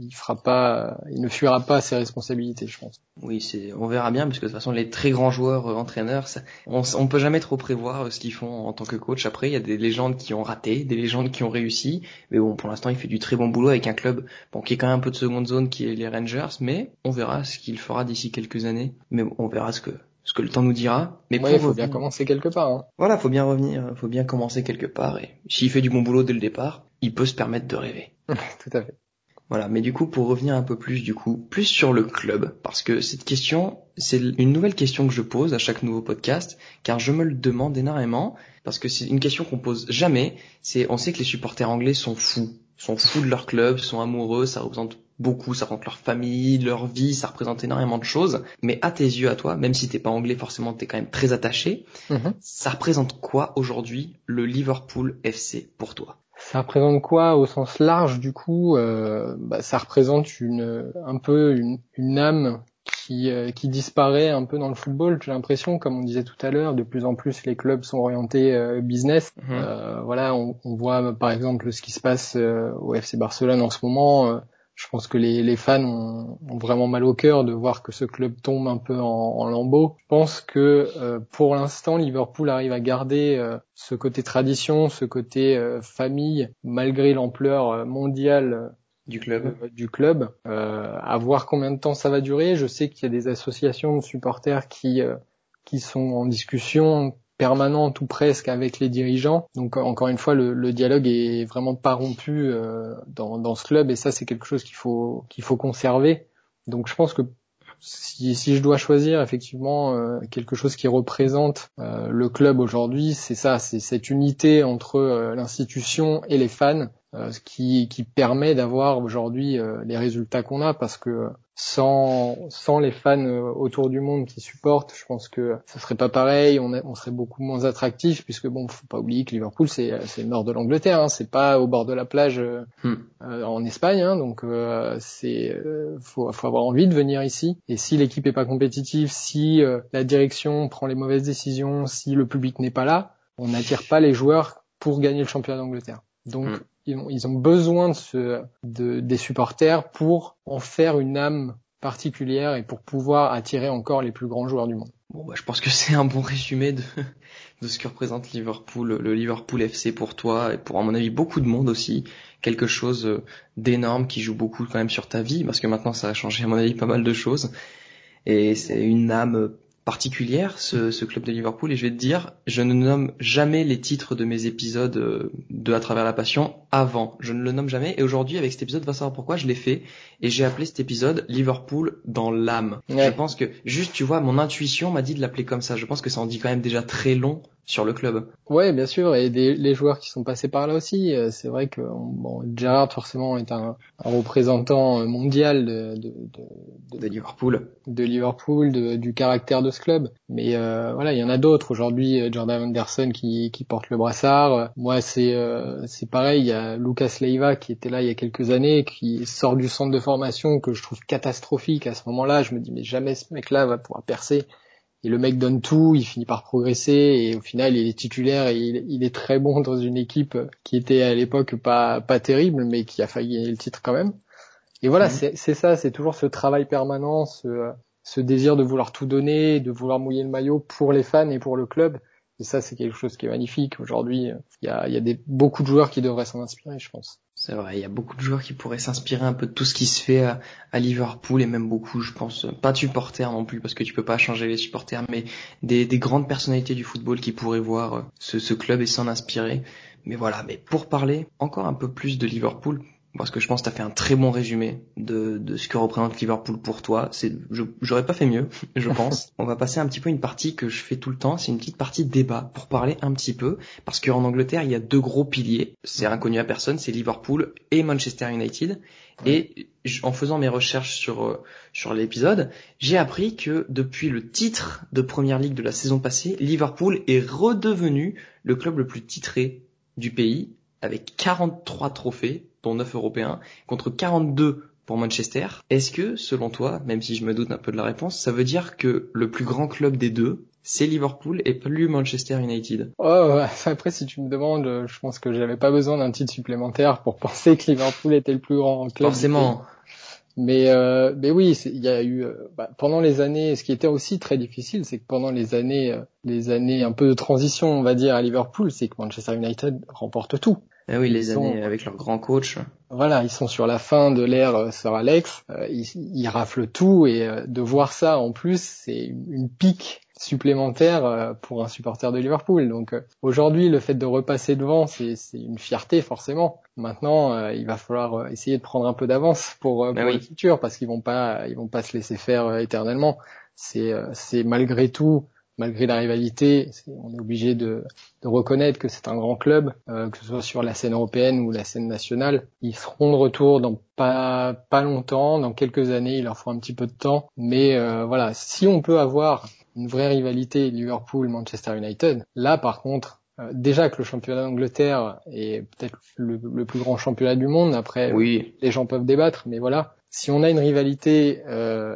il fera pas, il ne fuira pas ses responsabilités, je pense. Oui, c'est, on verra bien, parce que de toute façon, les très grands joueurs euh, entraîneurs, ça, on, on peut jamais trop prévoir euh, ce qu'ils font en tant que coach. Après, il y a des légendes qui ont raté, des légendes qui ont réussi, mais bon, pour l'instant, il fait du très bon boulot avec un club, bon, qui est quand même un peu de seconde zone, qui est les Rangers, mais on verra ce qu'il fera d'ici quelques années. Mais on verra ce que ce que le temps nous dira. Mais il faut bien commencer quelque part. Hein. Voilà, faut bien revenir, faut bien commencer quelque part. Et s'il fait du bon boulot dès le départ, il peut se permettre de rêver. *laughs* Tout à fait. Voilà, mais du coup, pour revenir un peu plus, du coup, plus sur le club, parce que cette question, c'est une nouvelle question que je pose à chaque nouveau podcast, car je me le demande énormément, parce que c'est une question qu'on pose jamais. C'est, on sait que les supporters anglais sont fous, sont fous de leur club, sont amoureux, ça représente beaucoup, ça rentre leur famille, leur vie, ça représente énormément de choses. Mais à tes yeux, à toi, même si t'es pas anglais, forcément t'es quand même très attaché. Mhm. Ça représente quoi aujourd'hui le Liverpool FC pour toi? Ça représente quoi au sens large du coup euh, bah, Ça représente une un peu une, une âme qui, euh, qui disparaît un peu dans le football. J'ai l'impression, comme on disait tout à l'heure, de plus en plus les clubs sont orientés euh, business. Mhm. voilà, on, on, voit par exemple ce qui se passe au FC Barcelone en ce moment je pense que les, les fans ont, ont, vraiment mal au cœur de voir que ce club tombe un peu en, en lambeaux. Je pense que euh, pour l'instant, Liverpool arrive à garder euh, ce côté tradition, ce côté euh, famille, malgré l'ampleur mondiale du club. du club. à voir combien de temps ça va durer. Je sais qu'il y a des associations de supporters qui qui sont en discussion permanente ou presque avec les dirigeants. Donc encore une fois, le, dialogue est vraiment pas rompu dans, dans ce club et ça c'est quelque chose qu'il faut qu'il faut conserver. Donc je pense que si, si, je dois choisir effectivement euh, quelque chose qui représente euh, le club aujourd'hui, c'est ça, c'est cette unité entre euh, l'institution et les fans qui, qui permet d'avoir aujourd'hui les résultats qu'on a parce que sans, sans les fans euh, autour du monde qui supportent, je pense que ça serait pas pareil, on, on serait beaucoup moins attractif puisque bon, faut pas oublier que Liverpool c'est c'est le nord de l'Angleterre, hein, c'est pas au bord de la plage euh, hmm. euh, en Espagne, hein, donc c'est faut, faut avoir envie de venir ici. Et si l'équipe est pas compétitive, si la direction prend les mauvaises décisions, si le public n'est pas là, on n'attire pas les joueurs pour gagner le championnat d'Angleterre. Donc hmm ils ont, besoin de, ce, de des supporters pour en faire une âme particulière et pour pouvoir attirer encore les plus grands joueurs du monde. Bon, bah, je pense que c'est un bon résumé de, *laughs* de ce que représente Liverpool, le Liverpool FC pour toi et pour à mon avis beaucoup de monde aussi. Quelque chose d'énorme qui joue beaucoup quand même sur ta vie parce que maintenant ça a changé à mon avis pas mal de choses. Et c'est une âme particulière, ce, ce, club de Liverpool, et je vais te dire, je ne nomme jamais les titres de mes épisodes euh, de À travers la passion avant. Je ne le nomme jamais, et aujourd'hui, avec cet épisode, va savoir pourquoi je l'ai fait, et j'ai appelé cet épisode Liverpool dans l'âme. Je pense que, juste, tu vois, mon intuition m'a dit de l'appeler comme ça. Je pense que ça en dit quand même déjà très long sur le club. Ouais, bien sûr, et des, les joueurs qui sont passés par là aussi. Euh, c'est vrai que bon, Gerrard forcément est un, un représentant mondial de, de, de, de, Liverpool, de Liverpool, du caractère de ce club. Mais euh, voilà, il y en a d'autres aujourd'hui. Euh, Jordan Anderson qui, qui porte le brassard. Moi, c'est euh, c'est pareil. Il y a Lucas Leiva qui était là il y a quelques années, qui sort du centre de formation que je trouve catastrophique. À ce moment-là, je me dis mais jamais ce mec-là va pouvoir percer et le mec donne tout, il finit par progresser et au final il est titulaire et il, est très bon dans une équipe qui était à l'époque pas pas terrible mais qui a failli gagner le titre quand même. Et voilà, mhm. c'est ça, c'est toujours ce travail permanent, ce, ce désir de vouloir tout donner, de vouloir mouiller le maillot pour les fans et pour le club. Et ça, c'est quelque chose qui est magnifique. Aujourd'hui, il y a, y a des, beaucoup de joueurs qui devraient s'en inspirer, je pense. C'est vrai, il y a beaucoup de joueurs qui pourraient s'inspirer un peu de tout ce qui se fait à, Liverpool et même beaucoup, je pense, pas de supporters non plus parce que tu peux pas changer les supporters, mais des, des grandes personnalités du football qui pourraient voir euh, ce, ce club et s'en inspirer. Mais voilà, mais pour parler encore un peu plus de Liverpool, parce que je pense que tu as fait un très bon résumé de, de ce que représente Liverpool pour toi. C'est, j'aurais pas fait mieux, *laughs* je pense. *laughs* On va passer un petit peu une partie que je fais tout le temps, c'est une petite partie débat pour parler un petit peu, parce qu'en Angleterre il y a deux gros piliers. C'est inconnu à personne, c'est Liverpool et Manchester United. Et en faisant mes recherches sur euh, sur l'épisode, j'ai appris que depuis le titre de Première Ligue de la saison passée, Liverpool est redevenu le club le plus titré du pays avec 43 trophées dont 9 européens, contre 42 pour Manchester. Est-ce que, selon toi, même si je me doute un peu de la réponse, ça veut dire que le plus grand club des deux, c'est Liverpool et plus Manchester United? Oh, *laughs* après, si tu me demandes, je pense que j'avais pas besoin d'un titre supplémentaire pour *laughs* penser que Liverpool était le plus grand club. Forcément. Mais, euh, mais oui, il y a eu euh, bah, pendant les années, ce qui était aussi très difficile, c'est que pendant les années, euh, les années un peu de transition, on va dire à Liverpool, c'est que Manchester United remporte tout. Ah oui, les années avec leur grand coach. Voilà, ils sont sur la fin de l'ère euh, Sir Alex, euh, ils, raflent tout et euh, de voir ça en plus, c'est une pique supplémentaire pour un supporter de Liverpool. Donc aujourd'hui, le fait de repasser devant, c'est une fierté forcément. Maintenant, il va falloir essayer de prendre un peu d'avance pour, pour le futur parce qu'ils vont pas, ils vont pas se laisser faire éternellement. C'est malgré tout malgré la rivalité, on est obligé de, reconnaître que c'est un grand club, euh, que ce soit sur la scène européenne ou la scène nationale. Ils seront de retour dans pas pas longtemps, dans quelques années, il leur faut un petit peu de temps. Mais euh, voilà, si on peut avoir une vraie rivalité Liverpool-Manchester United, là par contre, euh, déjà que le championnat d'Angleterre est peut-être le, plus grand championnat du monde. Après, oui. les gens peuvent débattre, mais voilà. Si on a une rivalité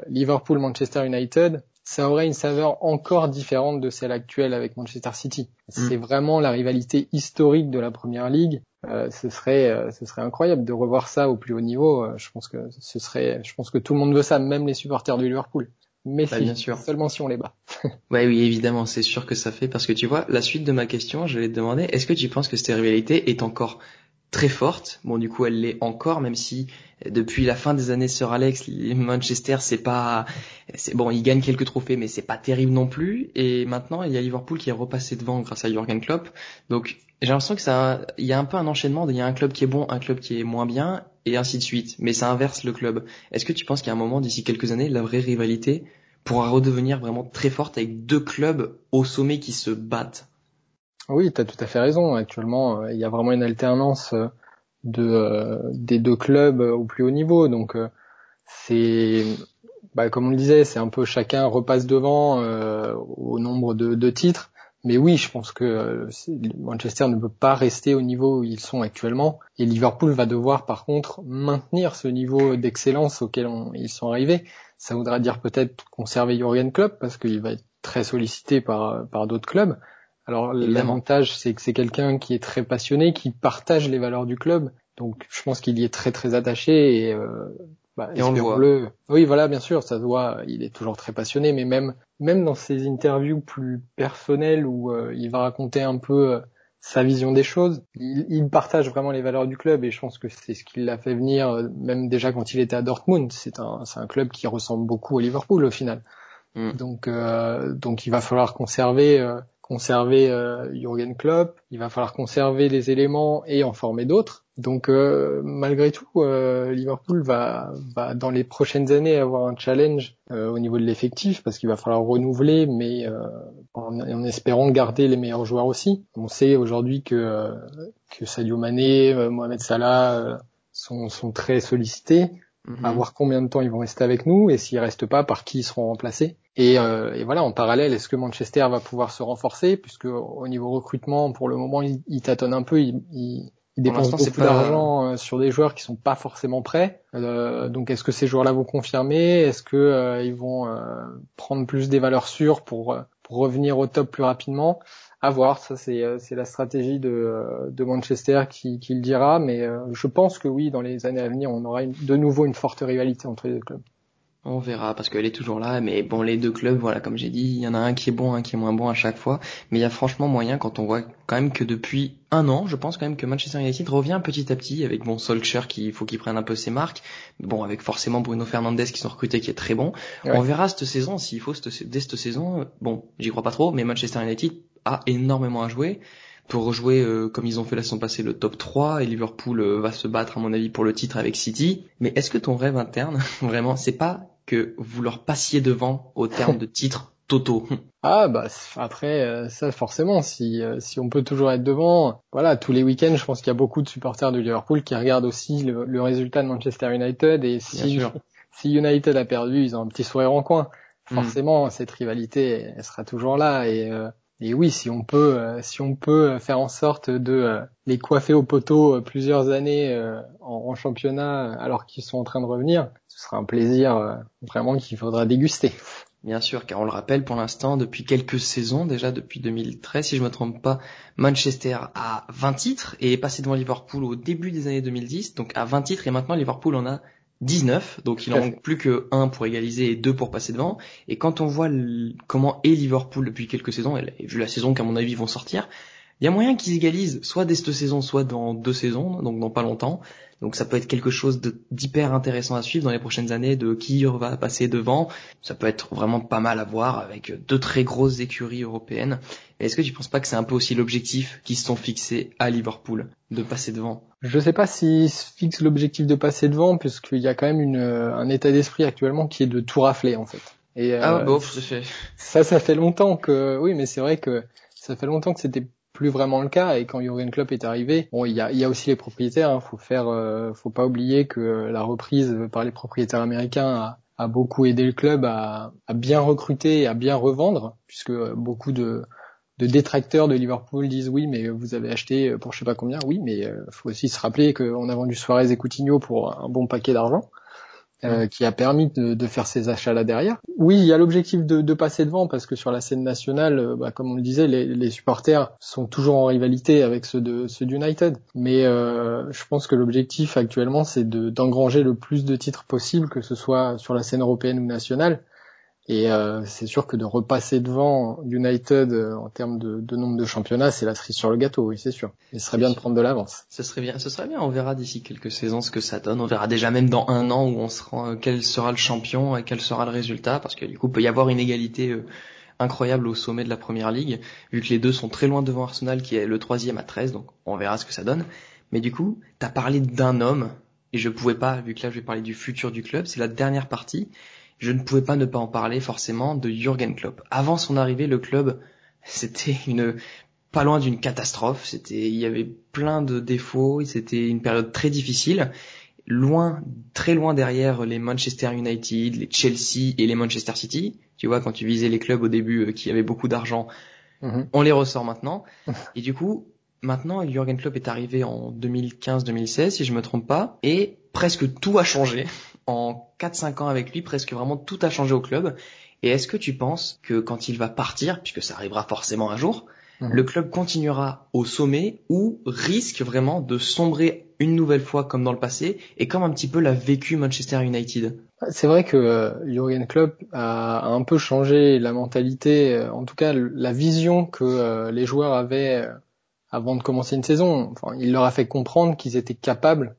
Liverpool-Manchester United, ça aurait une saveur encore différente de celle actuelle avec Manchester City. C'est mm. vraiment la rivalité historique de la Première Ligue. Euh, ce serait, euh, ce serait incroyable de revoir ça au plus haut niveau. Euh, je pense que ce serait, je pense que tout le monde veut ça, même les supporters du Liverpool. Mais bah, bien sûr. seulement si on les bat. *laughs* ouais, oui, évidemment, c'est sûr que ça fait parce que tu vois, la suite de ma question, je vais te demander, est-ce que tu penses que cette rivalité est encore très forte. Bon, du coup, elle l'est encore, même si depuis la fin des années Sir Alex, Manchester, c'est pas, c'est bon, ils gagnent quelques trophées, mais c'est pas terrible non plus. Et maintenant, il y a Liverpool qui est repassé devant grâce à Jurgen Klopp. Donc, j'ai l'impression que ça, il y a un peu un enchaînement. Il y a un club qui est bon, un club qui est moins bien, et ainsi de suite. Mais ça inverse le club. Est-ce que tu penses a un moment d'ici quelques années, la vraie rivalité pourra redevenir vraiment très forte avec deux clubs au sommet qui se battent? Oui, tu as tout à fait raison. Actuellement, euh, il y a vraiment une alternance euh, euh, des deux clubs au plus haut niveau. Donc c'est bah, comme on le disait, c'est un peu chacun repasse devant au nombre de, titres. Mais oui, je pense que Manchester ne peut pas rester au niveau où ils sont actuellement. Et Liverpool va devoir par contre maintenir ce niveau d'excellence auquel ils sont arrivés. Ça voudra dire peut-être conserver Jurgen Klopp parce qu'il va être très sollicité par d'autres clubs. Alors l'avantage, c'est que c'est quelqu'un qui est très passionné, qui partage les valeurs du club. Donc je pense qu'il y est très très attaché et, euh, bah, et on le voit. Oui, voilà, bien sûr, ça se voit. Il est toujours très passionné, mais même même dans ses interviews plus personnelles où euh, il va raconter un peu euh, sa vision des choses, il, il, partage vraiment les valeurs du club et je pense que c'est ce qui l'a fait venir, euh, même déjà quand il était à Dortmund. C'est un c'est un club qui ressemble beaucoup à Liverpool au final. Mm. Donc donc il va falloir conserver conserver euh, Jürgen Klopp, il va falloir conserver les éléments et en former d'autres. Donc euh, malgré tout, euh, Liverpool va, va dans les prochaines années avoir un challenge euh, au niveau de l'effectif parce qu'il va falloir renouveler, mais en, en, espérant garder les meilleurs joueurs aussi. On sait aujourd'hui que que Sadio Mané, Mohamed Salah sont, sont très sollicités. Mhm. À voir combien de temps ils vont rester avec nous et s'ils restent pas, par qui ils seront remplacés. Et, euh, et voilà, en parallèle, est-ce que Manchester va pouvoir se renforcer? Puisque au niveau recrutement, pour le moment, il, il tâtonne un peu, il, il, il dépense beaucoup d'argent euh, sur des joueurs qui sont pas forcément prêts. Euh, donc, est-ce que ces joueurs-là vont confirmer? Est-ce que euh, ils vont euh, prendre plus des valeurs sûres pour, pour revenir au top plus rapidement? À voir, ça c'est c'est la stratégie de, de Manchester qui, qui le dira, mais euh, je pense que oui, dans les années à venir, on aura de nouveau une forte rivalité entre les deux clubs. On verra parce qu'elle est toujours là, mais bon, les deux clubs, voilà, comme j'ai dit, il y en a un qui est bon, un qui est moins bon à chaque fois, mais il y a franchement moyen quand on voit quand même que depuis un an, je pense quand même que Manchester United revient petit à petit avec bon Solskjaer qui faut qu'il prenne un peu ses marques, bon avec forcément Bruno Fernandes qui sont recrutés qui est très bon. On verra cette saison s'il faut dès cette saison, bon, j'y crois pas trop, mais Manchester United a énormément à jouer pour rejouer euh, comme ils ont fait la saison passée le top 3 et Liverpool euh, va se battre à mon avis pour le titre avec City. Mais est-ce que ton rêve interne, *laughs* vraiment, c'est pas que vous leur passiez devant au terme de titre totaux *laughs* Ah bah après euh, ça forcément si si on peut toujours être devant voilà tous les week-ends je pense qu'il y a beaucoup de supporters de Liverpool qui regardent aussi le, résultat de Manchester United et si *laughs* si United a perdu ils ont un petit sourire en coin hmm. forcément cette rivalité elle sera toujours là et et oui, si on peut, euh, si on peut faire en sorte de euh, les coiffer au poteau euh, plusieurs années en, championnat alors qu'ils sont en train de revenir, ce sera un plaisir vraiment qu'il faudra déguster. Bien sûr, car on le rappelle pour l'instant, depuis quelques saisons, déjà depuis 2013, si je me trompe pas, Manchester a 20 titres et est passé devant Liverpool au début des années 2010, donc à 20 titres et maintenant Liverpool en a 19, donc il en manque plus que 1 pour égaliser et 2 pour passer devant. Et quand on voit comment est Liverpool depuis quelques saisons, et vu la saison qu'à mon avis vont sortir, il y a moyen qu'ils égalisent soit dès cette saison, soit dans deux saisons, donc dans pas longtemps. Donc ça peut être quelque chose d'hyper intéressant à suivre dans les prochaines années, de qui va passer devant. Ça peut être vraiment pas mal à voir avec deux très grosses écuries européennes. Est-ce que tu penses pas que c'est un peu aussi l'objectif qui se sont fixés à Liverpool, de passer devant? Je sais pas s'ils se fixent l'objectif de passer devant, puisqu'il y a quand même une, un état d'esprit actuellement qui est de tout rafler en fait. Et, ah euh, c'est fait. Ça, ça fait longtemps que, oui, mais c'est vrai que ça fait longtemps que c'était plus vraiment le cas. Et quand Jurgen Klopp est arrivé, bon, il y a, aussi les propriétaires. Hein, faut faire, euh, faut pas oublier que la reprise par les propriétaires américains a, beaucoup aidé le club à, bien recruter et à bien revendre, puisque beaucoup de, de détracteurs de Liverpool disent oui, mais vous avez acheté pour je sais pas combien. Oui, mais euh, faut aussi se rappeler qu'on a vendu Suarez et Coutinho pour un bon paquet d'argent. Euh, qui a permis de, de, faire ces achats là derrière. Oui, il y a l'objectif de, de, passer devant parce que sur la scène nationale, euh, bah, comme on le disait, les, les, supporters sont toujours en rivalité avec ceux de ceux d'United. Mais euh, je pense que l'objectif actuellement, c'est d'engranger le plus de titres possible, que ce soit sur la scène européenne ou nationale. Et euh, c'est sûr que de repasser devant United euh, en termes de, de, nombre de championnats, c'est la cerise sur le gâteau, oui, c'est sûr. Il serait bien de prendre de l'avance. Ce serait bien, ce serait bien. On verra d'ici quelques saisons ce que ça donne. On verra déjà même dans un an où on sera, quel sera le champion et quel sera le résultat, parce que du coup, il peut y avoir une égalité incroyable au sommet de la première ligue, vu que les deux sont très loin devant Arsenal, qui est le troisième à 13, donc on verra ce que ça donne. Mais du coup, t'as parlé d'un homme, et je pouvais pas, vu que là je vais parler du futur du club, c'est la dernière partie, je ne pouvais pas ne pas en parler forcément de Jürgen Klopp. Avant son arrivée, le club, c'était une pas loin d'une catastrophe. C'était, il y avait plein de défauts. C'était une période très difficile. Loin, très loin derrière les Manchester United, les Chelsea et les Manchester City. Tu vois, quand tu visais les clubs au début euh, qui avaient beaucoup d'argent, mhm. on les ressort maintenant. *laughs* et du coup, maintenant, Jürgen Klopp est arrivé en 2015-2016, si je me trompe pas, et presque tout a changé en 4-5 ans avec lui, presque vraiment tout a changé au club. Et est-ce que tu penses que quand il va partir, puisque ça arrivera forcément un jour, mhm. le club continuera au sommet ou risque vraiment de sombrer une nouvelle fois comme dans le passé et comme un petit peu l'a vécu Manchester United? C'est vrai que euh, Jurgen Klopp a, un peu changé la mentalité, euh, en tout cas la vision que euh, les joueurs avaient avant de commencer une saison. Enfin, il leur a fait comprendre qu'ils étaient capables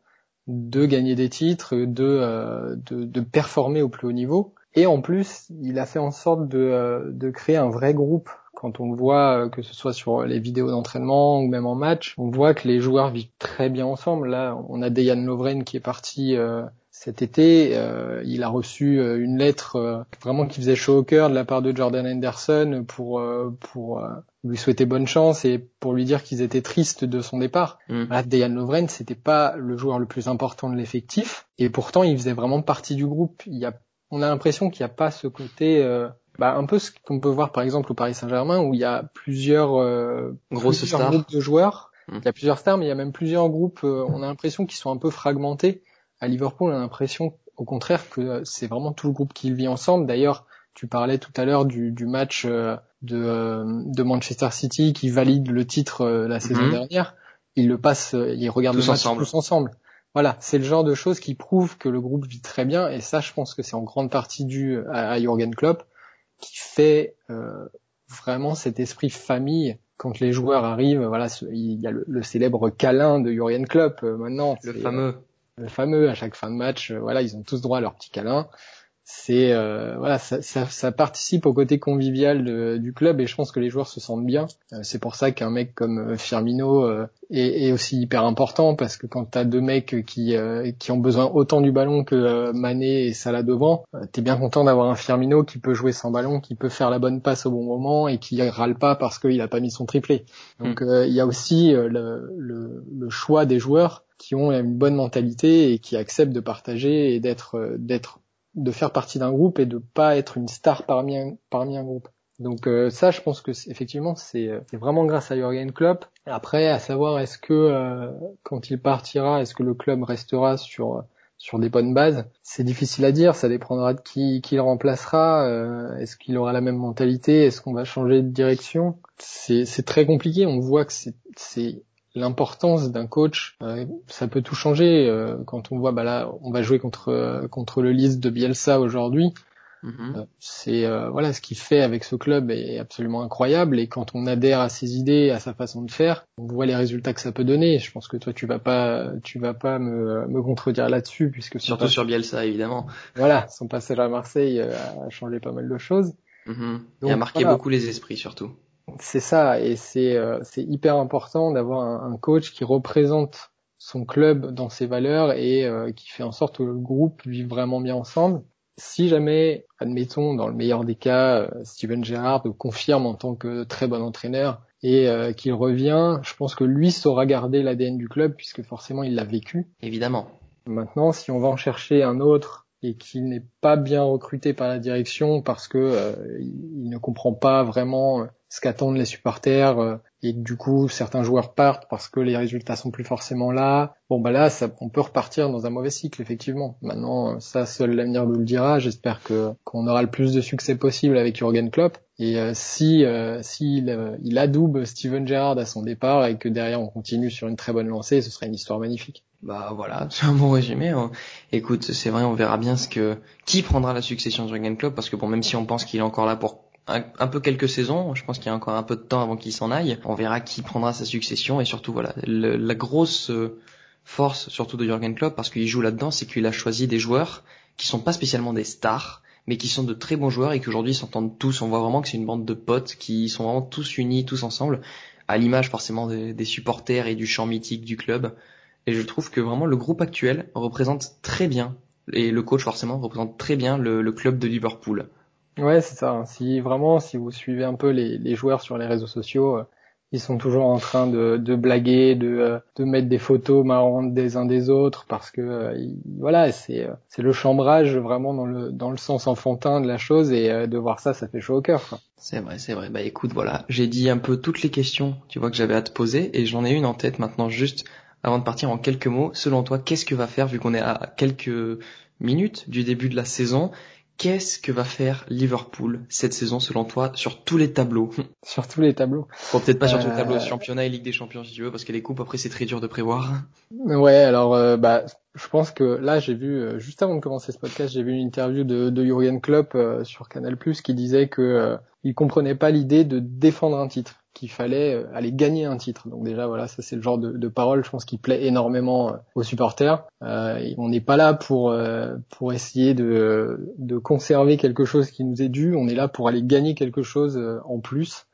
de gagner des titres, de, euh, de, de, performer au plus haut niveau. Et en plus, il a fait en sorte de, euh, de créer un vrai groupe. Quand on voit, euh, que ce soit sur les vidéos d'entraînement ou même en match, on voit que les joueurs vivent très bien ensemble. Là, on a Dejan Lovren qui est parti cet été. il a reçu une lettre vraiment qui faisait chaud au cœur de la part de Jordan Henderson pour, pour lui souhaiter bonne chance et pour lui dire qu'ils étaient tristes de son départ. Mm. Dejan Lovren, c'était pas le joueur le plus important de l'effectif et pourtant il faisait vraiment partie du groupe. Il y a, on a l'impression qu'il n'y a pas ce côté, euh, bah, un peu ce qu'on peut voir par exemple au Paris Saint-Germain où il y a plusieurs euh, grosses stars groupes de joueurs. Mm. Il y a plusieurs stars, mais il y a même plusieurs groupes. Euh, on a l'impression qu'ils sont un peu fragmentés. À Liverpool, on a l'impression, au contraire, que c'est vraiment tout le groupe qui vit ensemble. D'ailleurs, tu parlais tout à l'heure du, du match de, euh, de Manchester City qui valide le titre euh, la saison mhm. dernière, ils le passent, euh, ils regardent le match tous ensemble. Voilà, c'est le genre de choses qui prouvent que le groupe vit très bien et ça, je pense que c'est en grande partie dû à, à Jürgen Klopp qui fait vraiment cet esprit famille quand les joueurs arrivent. Voilà, il y a le, célèbre câlin de Jürgen Klopp maintenant. Le fameux. le fameux à chaque fin de match. voilà, ils ont tous droit à leur petit câlin c'est euh, voilà, ça, ça, ça, participe au côté convivial du club et je pense que les joueurs se sentent bien. Euh, c'est pour ça qu'un mec comme euh, Firmino est, est, aussi hyper important parce que quand t'as deux mecs qui qui ont besoin autant du ballon que Mané et Salah devant, t'es bien content d'avoir un Firmino qui peut jouer sans ballon, qui peut faire la bonne passe au bon moment et qui râle pas parce qu'il a pas mis son triplé. Donc hmm. il y a aussi le, le, le choix des joueurs qui ont une bonne mentalité et qui acceptent de partager et d'être d'être de faire partie d'un groupe et de pas être une star parmi un, parmi un groupe. Donc euh, ça, je pense que effectivement, euh, c'est vraiment grâce à Jürgen Klopp. Après, à savoir, est-ce que euh, quand il partira, est-ce que le club restera sur sur des bonnes bases? C'est difficile à dire. Ça dépendra de qui qui le remplacera. est-ce qu'il aura la même mentalité? Est-ce qu'on va changer de direction? C'est très compliqué. On voit que c'est l'importance d'un coach, euh, ça peut tout changer. Euh, quand on voit, bah là, on va jouer contre euh, contre le Leeds de Bielsa aujourd'hui. Mhm. c'est voilà ce qu'il fait avec ce club est absolument incroyable et quand on adhère à ses idées, à sa façon de faire, on voit les résultats que ça peut donner. Je pense que toi tu vas pas tu vas pas me, me contredire là-dessus puisque surtout sur Bielsa évidemment. Voilà, son passage à Marseille a changé pas mal de choses. Mhm. Il a marqué beaucoup les esprits surtout. C'est ça, et c'est euh, hyper important d'avoir un, coach qui représente son club dans ses valeurs et euh, qui fait en sorte que le groupe vive vraiment bien ensemble. Si jamais, admettons, dans le meilleur des cas, euh, Steven Gerrard confirme en tant que très bon entraîneur et euh, qu'il revient, je pense que lui saura garder l'ADN du club puisque forcément il l'a vécu. Évidemment. Maintenant, si on va en chercher un autre et qu'il n'est pas bien recruté par la direction parce que il ne comprend pas vraiment ce qu'attendent les supporters et du coup certains joueurs partent parce que les résultats sont plus forcément là. Bon bah là, ça, on peut repartir dans un mauvais cycle effectivement. Maintenant, ça seul l'avenir nous le dira. J'espère que qu'on aura le plus de succès possible avec Jurgen Klopp. Et euh, si euh, s'il euh, il adoube Steven Gerrard à son départ et que derrière on continue sur une très bonne lancée, ce serait une histoire magnifique. Bah voilà, *laughs* c'est un bon résumé. Hein. Écoute, c'est vrai, on verra bien ce que qui prendra la succession de Jurgen Klopp parce que bon, même si on pense qu'il est encore là pour un, peu quelques saisons. Je pense qu'il y a encore un peu de temps avant qu'il s'en aille. On verra qui prendra sa succession et surtout voilà la grosse euh, force surtout de Jürgen Klopp parce qu'il joue là-dedans, c'est qu'il a choisi des joueurs qui sont pas spécialement des stars, mais qui sont de très bons joueurs et qu'aujourd'hui s'entendent tous. On voit vraiment que c'est une bande de potes qui sont vraiment tous unis, tous ensemble, à l'image forcément des, supporters et du chant mythique du club. Et je trouve que vraiment le groupe actuel représente très bien, et le coach forcément représente très bien le club de Liverpool. Ouais, c'est ça. Si vraiment, si vous suivez un peu les, les joueurs sur les réseaux sociaux, euh, ils sont toujours en train de, de blaguer, de, euh, de mettre des photos marrantes des uns des autres, parce que euh, voilà, c'est c'est le chambrage vraiment dans le dans le sens enfantin de la chose, et de voir ça, ça fait chaud au cœur. C'est vrai, c'est vrai. Bah écoute, voilà, j'ai dit un peu toutes les questions, tu vois que j'avais à te poser, et j'en ai une en tête maintenant. Juste avant de partir en quelques mots, selon toi, qu'est-ce que va faire vu qu'on est à quelques minutes du début de la saison Qu'est-ce que va faire Liverpool cette saison selon toi sur tous les tableaux? Sur tous les tableaux. Bon, peut-être pas sur tous les tableaux, euh, championnat et Ligue des Champions si tu veux, parce que les coupes après c'est très dur de prévoir. Ouais, alors euh, bah je pense que là j'ai vu euh, juste avant de commencer ce podcast, j'ai vu une interview de, de Jurgen Klopp sur Canal+ qui disait que il comprenait pas l'idée de défendre un titre qu'il fallait euh, aller gagner un titre. Donc déjà voilà, ça c'est le genre de, de, parole, je pense, qui plaît énormément euh, aux supporters. Euh, on n'est pas là pour euh, pour essayer de, de conserver quelque chose qui nous est dû. On est là pour aller gagner quelque chose en plus.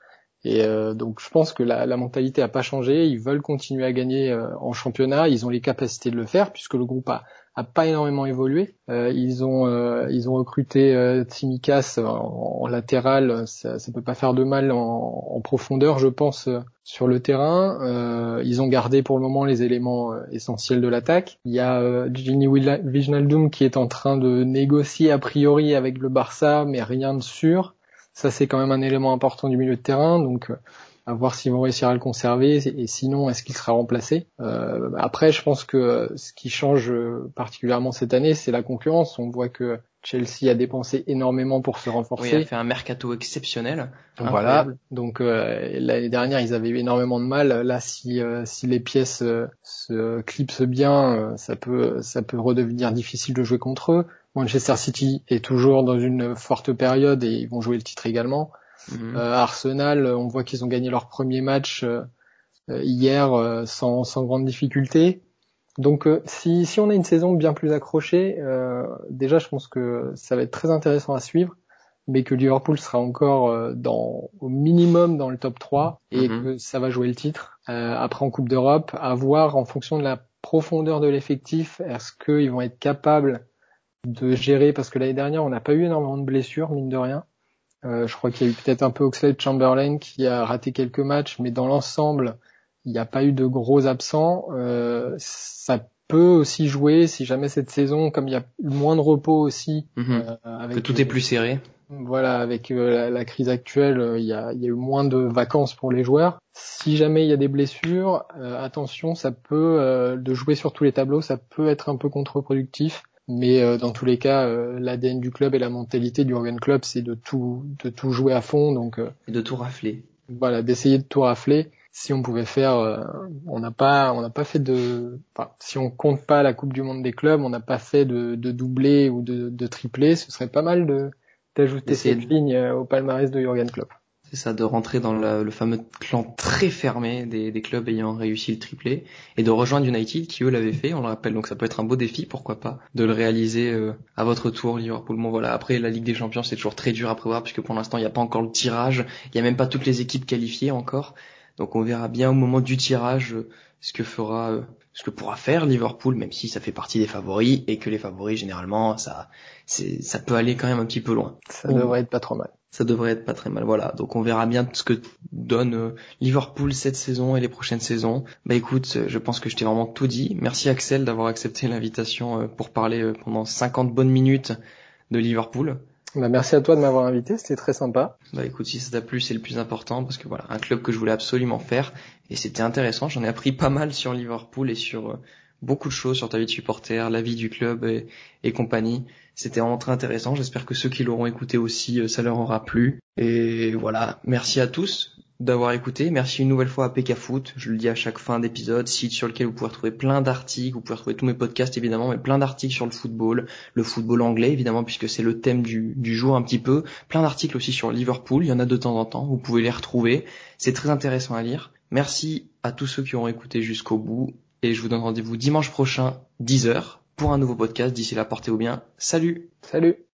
Et donc je pense que la, la, mentalité a pas changé. Ils veulent continuer à gagner en championnat. Ils ont les capacités de le faire puisque le groupe a a pas énormément évolué. Euh, ils ont euh, ils ont recruté euh, Timikas en, latéral, ça, ça peut pas faire de mal en, en profondeur, je pense, euh, sur le terrain. Euh, ils ont gardé pour le moment les éléments essentiels de l'attaque. Il y a Gini Wijnaldum qui est en train de négocier a priori avec le Barça, mais rien de sûr. Ça c'est quand même un élément important du milieu de terrain, donc à voir s'ils vont réussir à le conserver et sinon est-ce qu'il sera remplacé? Euh, après, je pense que ce qui change particulièrement cette année, c'est la concurrence. On voit que Chelsea a dépensé énormément pour se renforcer. Oui, a fait un mercato exceptionnel. Voilà. Donc euh, l'année dernière, ils avaient eu énormément de mal. Là, si euh, si les pièces euh, se clipsent bien, ça peut ça peut redevenir difficile de jouer contre eux. Manchester City est toujours dans une forte période et ils vont jouer le titre également. Mhm. Euh, Arsenal, on voit qu'ils ont gagné leur premier match euh, euh, hier sans, sans grande difficulté. Donc si, si on a une saison bien plus accrochée, déjà je pense que ça va être très intéressant à suivre, mais que Liverpool sera encore dans au minimum dans le top 3 et mhm. que ça va jouer le titre. après en Coupe d'Europe, à voir en fonction de la profondeur de l'effectif, est-ce qu'ils vont être capables de gérer, parce que l'année dernière on n'a pas eu énormément de blessures, mine de rien. Euh, je crois qu'il y a eu peut-être un peu Oxlade Chamberlain qui a raté quelques matchs, mais dans l'ensemble, il n'y a pas eu de gros absents. Euh, ça peut aussi jouer si jamais cette saison, comme il y a moins de repos aussi, mhm. euh, avec, que tout est plus serré. Voilà, avec la, crise actuelle, il y, a, il y, a, eu moins de vacances pour les joueurs. Si jamais il y a des blessures, attention, ça peut de jouer sur tous les tableaux, ça peut être un peu contre-productif. Mais euh, dans tous les cas, euh, l'ADN du club et la mentalité du Organ Club, c'est de tout, de tout jouer à fond. Donc, euh, et de tout rafler. Voilà, d'essayer de tout rafler. Si on pouvait faire, on n'a pas, on n'a pas fait de, enfin, si on compte pas la Coupe du Monde des clubs, on n'a pas fait de, de doublé ou de, de triplé. Ce serait pas mal de d'ajouter cette ligne au palmarès de Jurgen Klopp. C'est ça, de rentrer dans le, fameux clan très fermé des, des, clubs ayant réussi le triplé et de rejoindre United qui eux l'avaient fait, on le rappelle. Donc ça peut être un beau défi, pourquoi pas, de le réaliser euh, à votre tour, Liverpool. Bon voilà, après la Ligue des Champions c'est toujours très dur à prévoir puisque pour l'instant il n'y a pas encore le tirage, il n'y a même pas toutes les équipes qualifiées encore. Donc on verra bien au moment du tirage euh, ce que fera, euh, ce que pourra faire Liverpool, même si ça fait partie des favoris et que les favoris généralement ça, ça peut aller quand même un petit peu loin. Ça devrait être pas trop mal ça devrait être pas très mal. Voilà, donc on verra bien ce que donne euh, Liverpool cette saison et les prochaines saisons. Bah écoute, je pense que je t'ai vraiment tout dit. Merci Axel d'avoir accepté l'invitation euh, pour parler euh, pendant 50 bonnes minutes de Liverpool. Bah, merci à toi de m'avoir invité, c'était très sympa. Bah écoute, si ça t'a plu, c'est le plus important parce que voilà, un club que je voulais absolument faire et c'était intéressant. J'en ai appris pas mal sur Liverpool et sur euh, beaucoup de choses sur ta vie de supporter, la vie du club et, compagnie. C'était vraiment très intéressant. J'espère que ceux qui l'auront écouté aussi, euh, ça leur aura plu. Et voilà, merci à tous d'avoir écouté. Merci une nouvelle fois à PK Foot. Je le dis à chaque fin d'épisode, site sur lequel vous pouvez retrouver plein d'articles, vous pouvez retrouver tous mes podcasts évidemment, mais plein d'articles sur le football, le football anglais évidemment puisque c'est le thème du, du jour un petit peu. Plein d'articles aussi sur Liverpool, il y en a de temps en temps, vous pouvez les retrouver. C'est très intéressant à lire. Merci à tous ceux qui ont écouté jusqu'au bout et je vous donne rendez-vous dimanche prochain, 10h, pour un nouveau podcast. D'ici là, portez-vous bien. Salut Salut